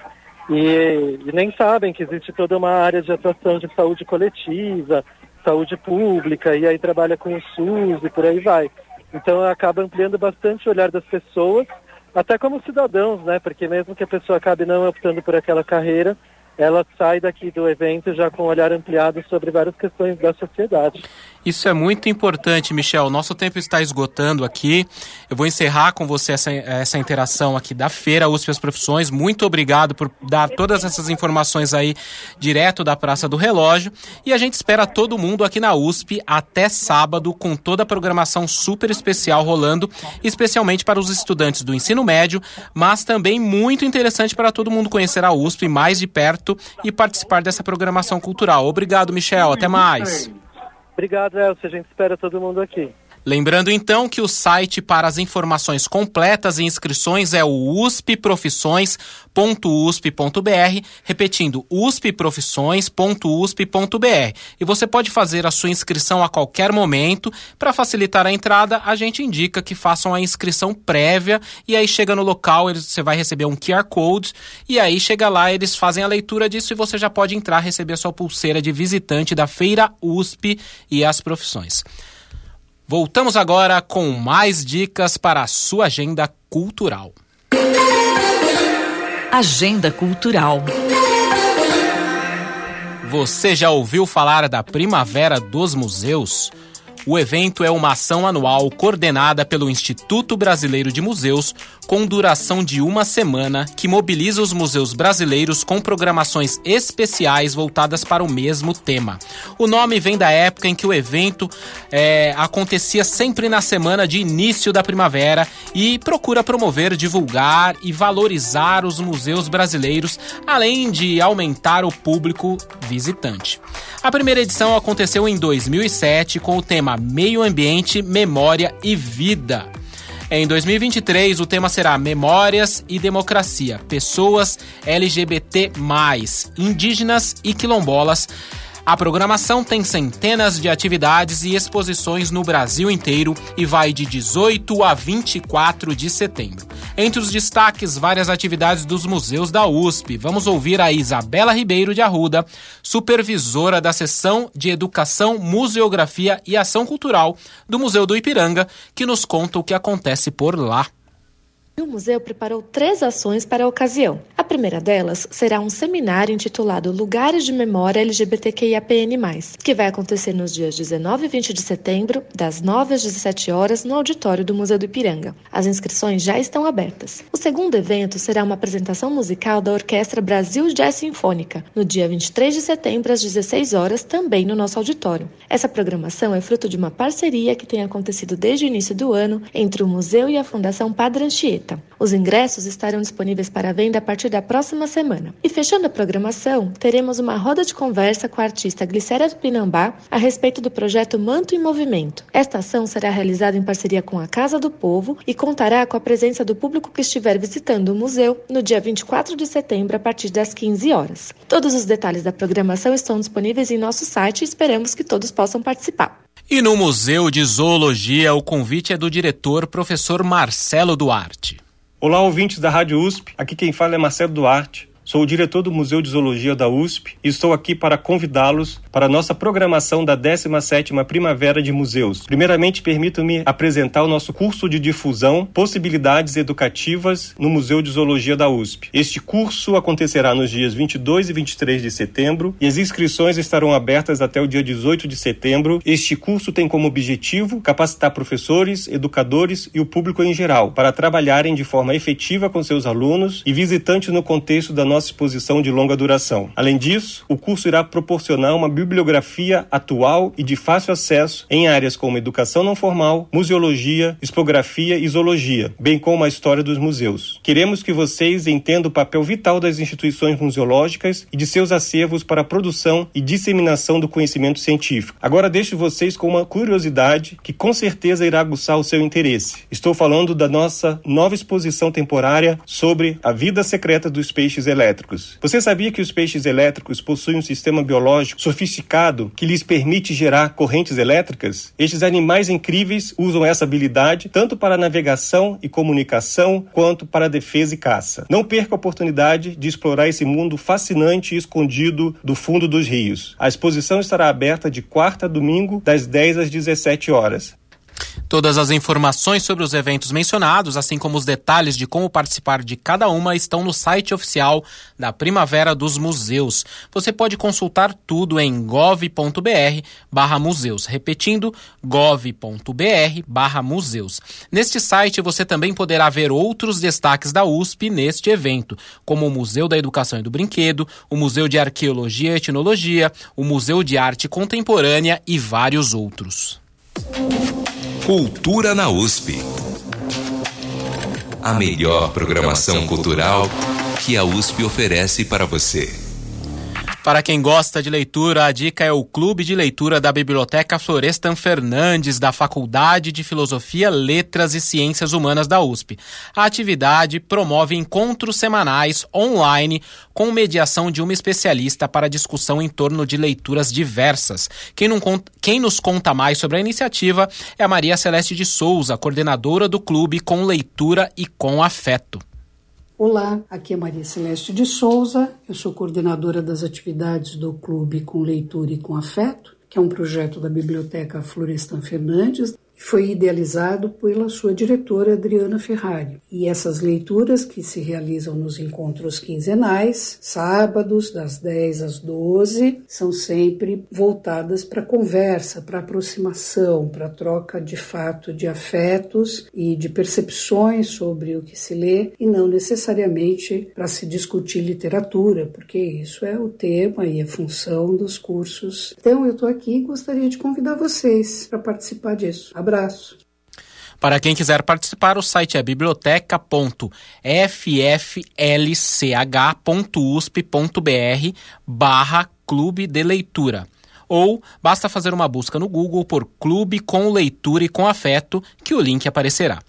S3: E, e, nem sabem que existe toda uma área de atuação de saúde coletiva, saúde pública, e aí trabalha com o SUS e por aí vai. Então acaba ampliando bastante o olhar das pessoas, até como cidadãos, né? Porque mesmo que a pessoa acabe não optando por aquela carreira, ela sai daqui do evento já com um olhar ampliado sobre várias questões da sociedade.
S2: Isso é muito importante, Michel. Nosso tempo está esgotando aqui. Eu vou encerrar com você essa, essa interação aqui da Feira USP as Profissões. Muito obrigado por dar todas essas informações aí direto da Praça do Relógio. E a gente espera todo mundo aqui na USP até sábado com toda a programação super especial rolando, especialmente para os estudantes do ensino médio, mas também muito interessante para todo mundo conhecer a USP mais de perto e participar dessa programação cultural. Obrigado, Michel. Até mais.
S3: Obrigado, Elcio. A gente espera todo mundo aqui.
S2: Lembrando então que o site para as informações completas e inscrições é o uspprofissões.usp.br, repetindo uspprofissões.usp.br. E você pode fazer a sua inscrição a qualquer momento. Para facilitar a entrada, a gente indica que façam a inscrição prévia e aí chega no local, você vai receber um QR Code e aí chega lá, eles fazem a leitura disso e você já pode entrar receber a sua pulseira de visitante da Feira USP e as profissões. Voltamos agora com mais dicas para a sua agenda cultural.
S5: Agenda Cultural.
S2: Você já ouviu falar da Primavera dos Museus? O evento é uma ação anual coordenada pelo Instituto Brasileiro de Museus, com duração de uma semana, que mobiliza os museus brasileiros com programações especiais voltadas para o mesmo tema. O nome vem da época em que o evento é, acontecia sempre na semana de início da primavera e procura promover, divulgar e valorizar os museus brasileiros, além de aumentar o público visitante. A primeira edição aconteceu em 2007 com o tema Meio Ambiente, Memória e Vida. Em 2023, o tema será Memórias e Democracia, Pessoas LGBT, indígenas e quilombolas a programação tem centenas de atividades e exposições no Brasil inteiro e vai de 18 a 24 de setembro. Entre os destaques, várias atividades dos museus da USP. Vamos ouvir a Isabela Ribeiro de Arruda, supervisora da seção de Educação, Museografia e Ação Cultural do Museu do Ipiranga, que nos conta o que acontece por lá.
S15: O museu preparou três ações para a ocasião. A primeira delas será um seminário intitulado Lugares de Memória LGBTQIAPN+, que vai acontecer nos dias 19 e 20 de setembro, das 9 às 17 horas, no auditório do Museu do Ipiranga. As inscrições já estão abertas. O segundo evento será uma apresentação musical da Orquestra Brasil Jazz Sinfônica, no dia 23 de setembro, às 16 horas, também no nosso auditório. Essa programação é fruto de uma parceria que tem acontecido desde o início do ano entre o museu e a Fundação Padre Anchieta. Os ingressos estarão disponíveis para venda a partir da próxima semana. E fechando a programação, teremos uma roda de conversa com a artista Glicéria Tupinambá a respeito do projeto Manto em Movimento. Esta ação será realizada em parceria com a Casa do Povo e contará com a presença do público que estiver visitando o museu no dia 24 de setembro a partir das 15 horas. Todos os detalhes da programação estão disponíveis em nosso site e esperamos que todos possam participar.
S2: E no Museu de Zoologia, o convite é do diretor professor Marcelo Duarte.
S16: Olá, ouvintes da Rádio USP. Aqui quem fala é Marcelo Duarte. Sou o diretor do Museu de Zoologia da USP e estou aqui para convidá-los para a nossa programação da 17ª Primavera de Museus. Primeiramente, permitam-me apresentar o nosso curso de difusão Possibilidades Educativas no Museu de Zoologia da USP. Este curso acontecerá nos dias 22 e 23 de setembro e as inscrições estarão abertas até o dia 18 de setembro. Este curso tem como objetivo capacitar professores, educadores e o público em geral para trabalharem de forma efetiva com seus alunos e visitantes no contexto da nossa nossa exposição de longa duração. Além disso, o curso irá proporcionar uma bibliografia atual e de fácil acesso em áreas como educação não formal, museologia, expografia e zoologia, bem como a história dos museus. Queremos que vocês entendam o papel vital das instituições museológicas e de seus acervos para a produção e disseminação do conhecimento científico. Agora deixo vocês com uma curiosidade que com certeza irá aguçar o seu interesse. Estou falando da nossa nova exposição temporária sobre a vida secreta dos peixes elétricos elétricos. Você sabia que os peixes elétricos possuem um sistema biológico sofisticado que lhes permite gerar correntes elétricas? Estes animais incríveis usam essa habilidade tanto para navegação e comunicação quanto para defesa e caça. Não perca a oportunidade de explorar esse mundo fascinante e escondido do fundo dos rios. A exposição estará aberta de quarta a domingo, das 10 às 17 horas.
S2: Todas as informações sobre os eventos mencionados, assim como os detalhes de como participar de cada uma, estão no site oficial da Primavera dos Museus. Você pode consultar tudo em gov.br museus. Repetindo, gov.br museus. Neste site você também poderá ver outros destaques da USP neste evento, como o Museu da Educação e do Brinquedo, o Museu de Arqueologia e Etnologia, o Museu de Arte Contemporânea e vários outros.
S1: Cultura na USP. A melhor programação cultural que a USP oferece para você.
S2: Para quem gosta de leitura, a dica é o Clube de Leitura da Biblioteca Florestan Fernandes, da Faculdade de Filosofia, Letras e Ciências Humanas da USP. A atividade promove encontros semanais online com mediação de uma especialista para discussão em torno de leituras diversas. Quem, não, quem nos conta mais sobre a iniciativa é a Maria Celeste de Souza, coordenadora do clube com leitura e com afeto.
S17: Olá, aqui é Maria Celeste de Souza, eu sou coordenadora das atividades do Clube com Leitura e com Afeto, que é um projeto da Biblioteca Florestan Fernandes, foi idealizado pela sua diretora Adriana Ferrari. E essas leituras que se realizam nos encontros quinzenais, sábados, das 10 às 12, são sempre voltadas para conversa, para aproximação, para troca de fato de afetos e de percepções sobre o que se lê, e não necessariamente para se discutir literatura, porque isso é o tema e a função dos cursos. Então eu estou aqui e gostaria de convidar vocês para participar disso. Abraço.
S2: Para quem quiser participar, o site é biblioteca.fflch.usp.br barra clube de leitura ou basta fazer uma busca no Google por Clube com Leitura e com Afeto, que o link aparecerá.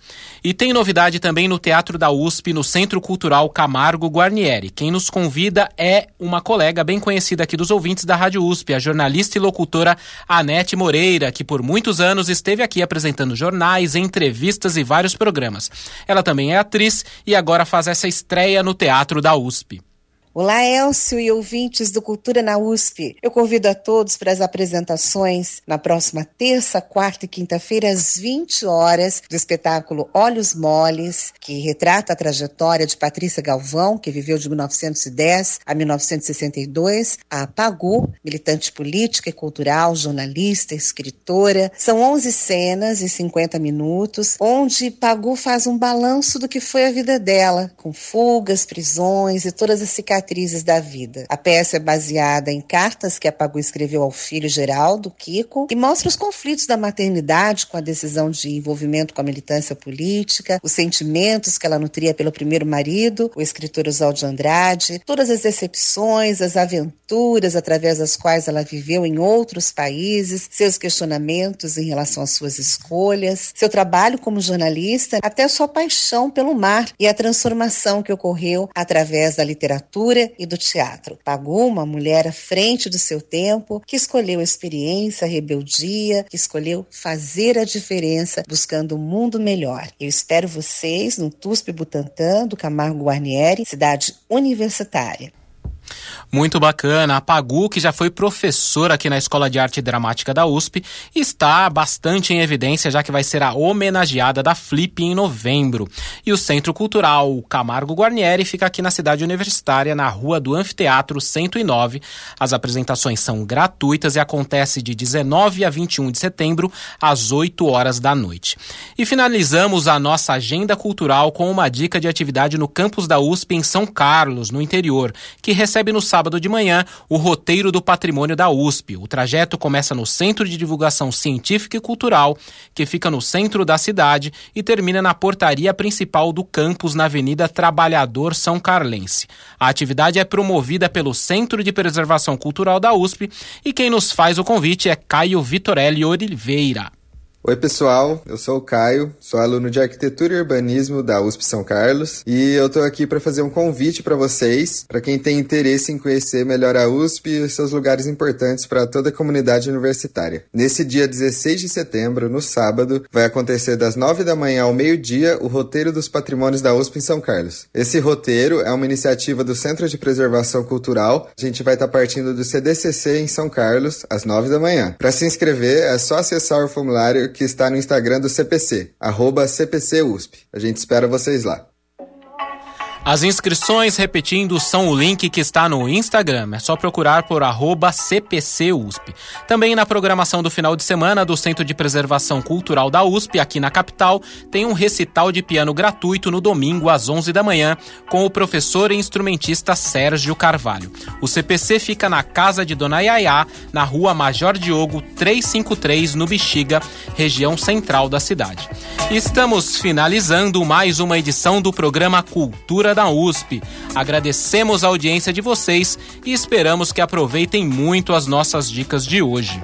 S2: E tem novidade também no Teatro da USP, no Centro Cultural Camargo Guarnieri. Quem nos convida é uma colega bem conhecida aqui dos ouvintes da Rádio USP, a jornalista e locutora Anete Moreira, que por muitos anos esteve aqui apresentando jornais, entrevistas e vários programas. Ela também é atriz e agora faz essa estreia no Teatro da USP.
S18: Olá, Elcio e ouvintes do Cultura na USP. Eu convido a todos para as apresentações na próxima terça, quarta e quinta-feira, às 20 horas, do espetáculo Olhos Moles, que retrata a trajetória de Patrícia Galvão, que viveu de 1910 a 1962, a Pagu, militante política e cultural, jornalista, escritora. São 11 cenas e 50 minutos, onde Pagu faz um balanço do que foi a vida dela, com fugas, prisões e todas as cicatrizes da vida. A peça é baseada em cartas que a Pagu escreveu ao filho Geraldo, Kiko, e mostra os conflitos da maternidade com a decisão de envolvimento com a militância política, os sentimentos que ela nutria pelo primeiro marido, o escritor Oswald de Andrade, todas as decepções, as aventuras através das quais ela viveu em outros países, seus questionamentos em relação às suas escolhas, seu trabalho como jornalista, até sua paixão pelo mar e a transformação que ocorreu através da literatura e do teatro. Pagu, uma mulher à frente do seu tempo, que escolheu a experiência, a rebeldia, que escolheu fazer a diferença buscando um mundo melhor. Eu espero vocês no TUSP Butantã, do Camargo Guarnieri, cidade universitária.
S2: Muito bacana. A Pagu, que já foi professora aqui na Escola de Arte Dramática da USP, está bastante em evidência, já que vai ser a homenageada da Flip em novembro. E o Centro Cultural Camargo Guarnieri fica aqui na cidade universitária, na Rua do Anfiteatro 109. As apresentações são gratuitas e acontece de 19 a 21 de setembro, às 8 horas da noite. E finalizamos a nossa agenda cultural com uma dica de atividade no campus da USP em São Carlos, no interior, que recebe no sábado de manhã o roteiro do patrimônio da USP. O trajeto começa no Centro de Divulgação Científica e Cultural, que fica no centro da cidade, e termina na portaria principal do campus na Avenida Trabalhador São Carlense. A atividade é promovida pelo Centro de Preservação Cultural da USP e quem nos faz o convite é Caio Vitorelli Oliveira.
S19: Oi, pessoal. Eu sou o Caio, sou aluno de Arquitetura e Urbanismo da USP São Carlos e eu tô aqui para fazer um convite para vocês, para quem tem interesse em conhecer melhor a USP e seus lugares importantes para toda a comunidade universitária. Nesse dia 16 de setembro, no sábado, vai acontecer das 9 da manhã ao meio-dia o roteiro dos patrimônios da USP em São Carlos. Esse roteiro é uma iniciativa do Centro de Preservação Cultural. A gente vai estar tá partindo do CDCC em São Carlos às 9 da manhã. Para se inscrever, é só acessar o formulário que está no Instagram do CPC, arroba CPCUSP. A gente espera vocês lá.
S2: As inscrições, repetindo, são o link que está no Instagram. É só procurar por CPCUSP. Também na programação do final de semana do Centro de Preservação Cultural da USP, aqui na capital, tem um recital de piano gratuito no domingo às 11 da manhã com o professor e instrumentista Sérgio Carvalho. O CPC fica na Casa de Dona Yaya, na rua Major Diogo 353, no Bexiga, região central da cidade. Estamos finalizando mais uma edição do programa Cultura da USP. Agradecemos a audiência de vocês e esperamos que aproveitem muito as nossas dicas de hoje.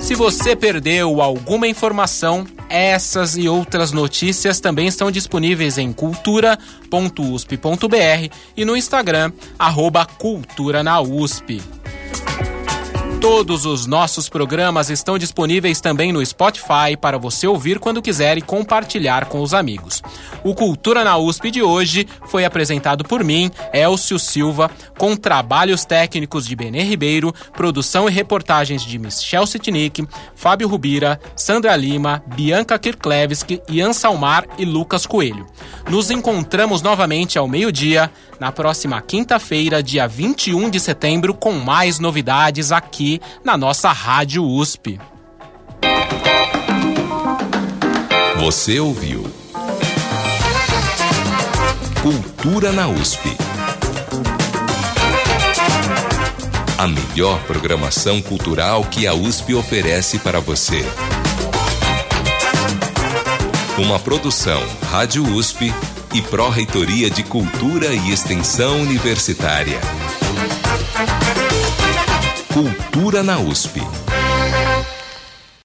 S2: Se você perdeu alguma informação, essas e outras notícias também estão disponíveis em cultura.usp.br e no Instagram, arroba Cultura na USP. Todos os nossos programas estão disponíveis também no Spotify para você ouvir quando quiser e compartilhar com os amigos. O Cultura na USP de hoje foi apresentado por mim, Elcio Silva, com trabalhos técnicos de Benê Ribeiro, produção e reportagens de Michel Sitnik, Fábio Rubira, Sandra Lima, Bianca Kirklevski, Ian Salmar e Lucas Coelho. Nos encontramos novamente ao meio-dia, na próxima quinta-feira, dia 21 de setembro, com mais novidades na nossa Rádio USP.
S1: Você ouviu Cultura na USP. A melhor programação cultural que a USP oferece para você. Uma produção Rádio USP e Pró-Reitoria de Cultura e Extensão Universitária. Cultura na USP.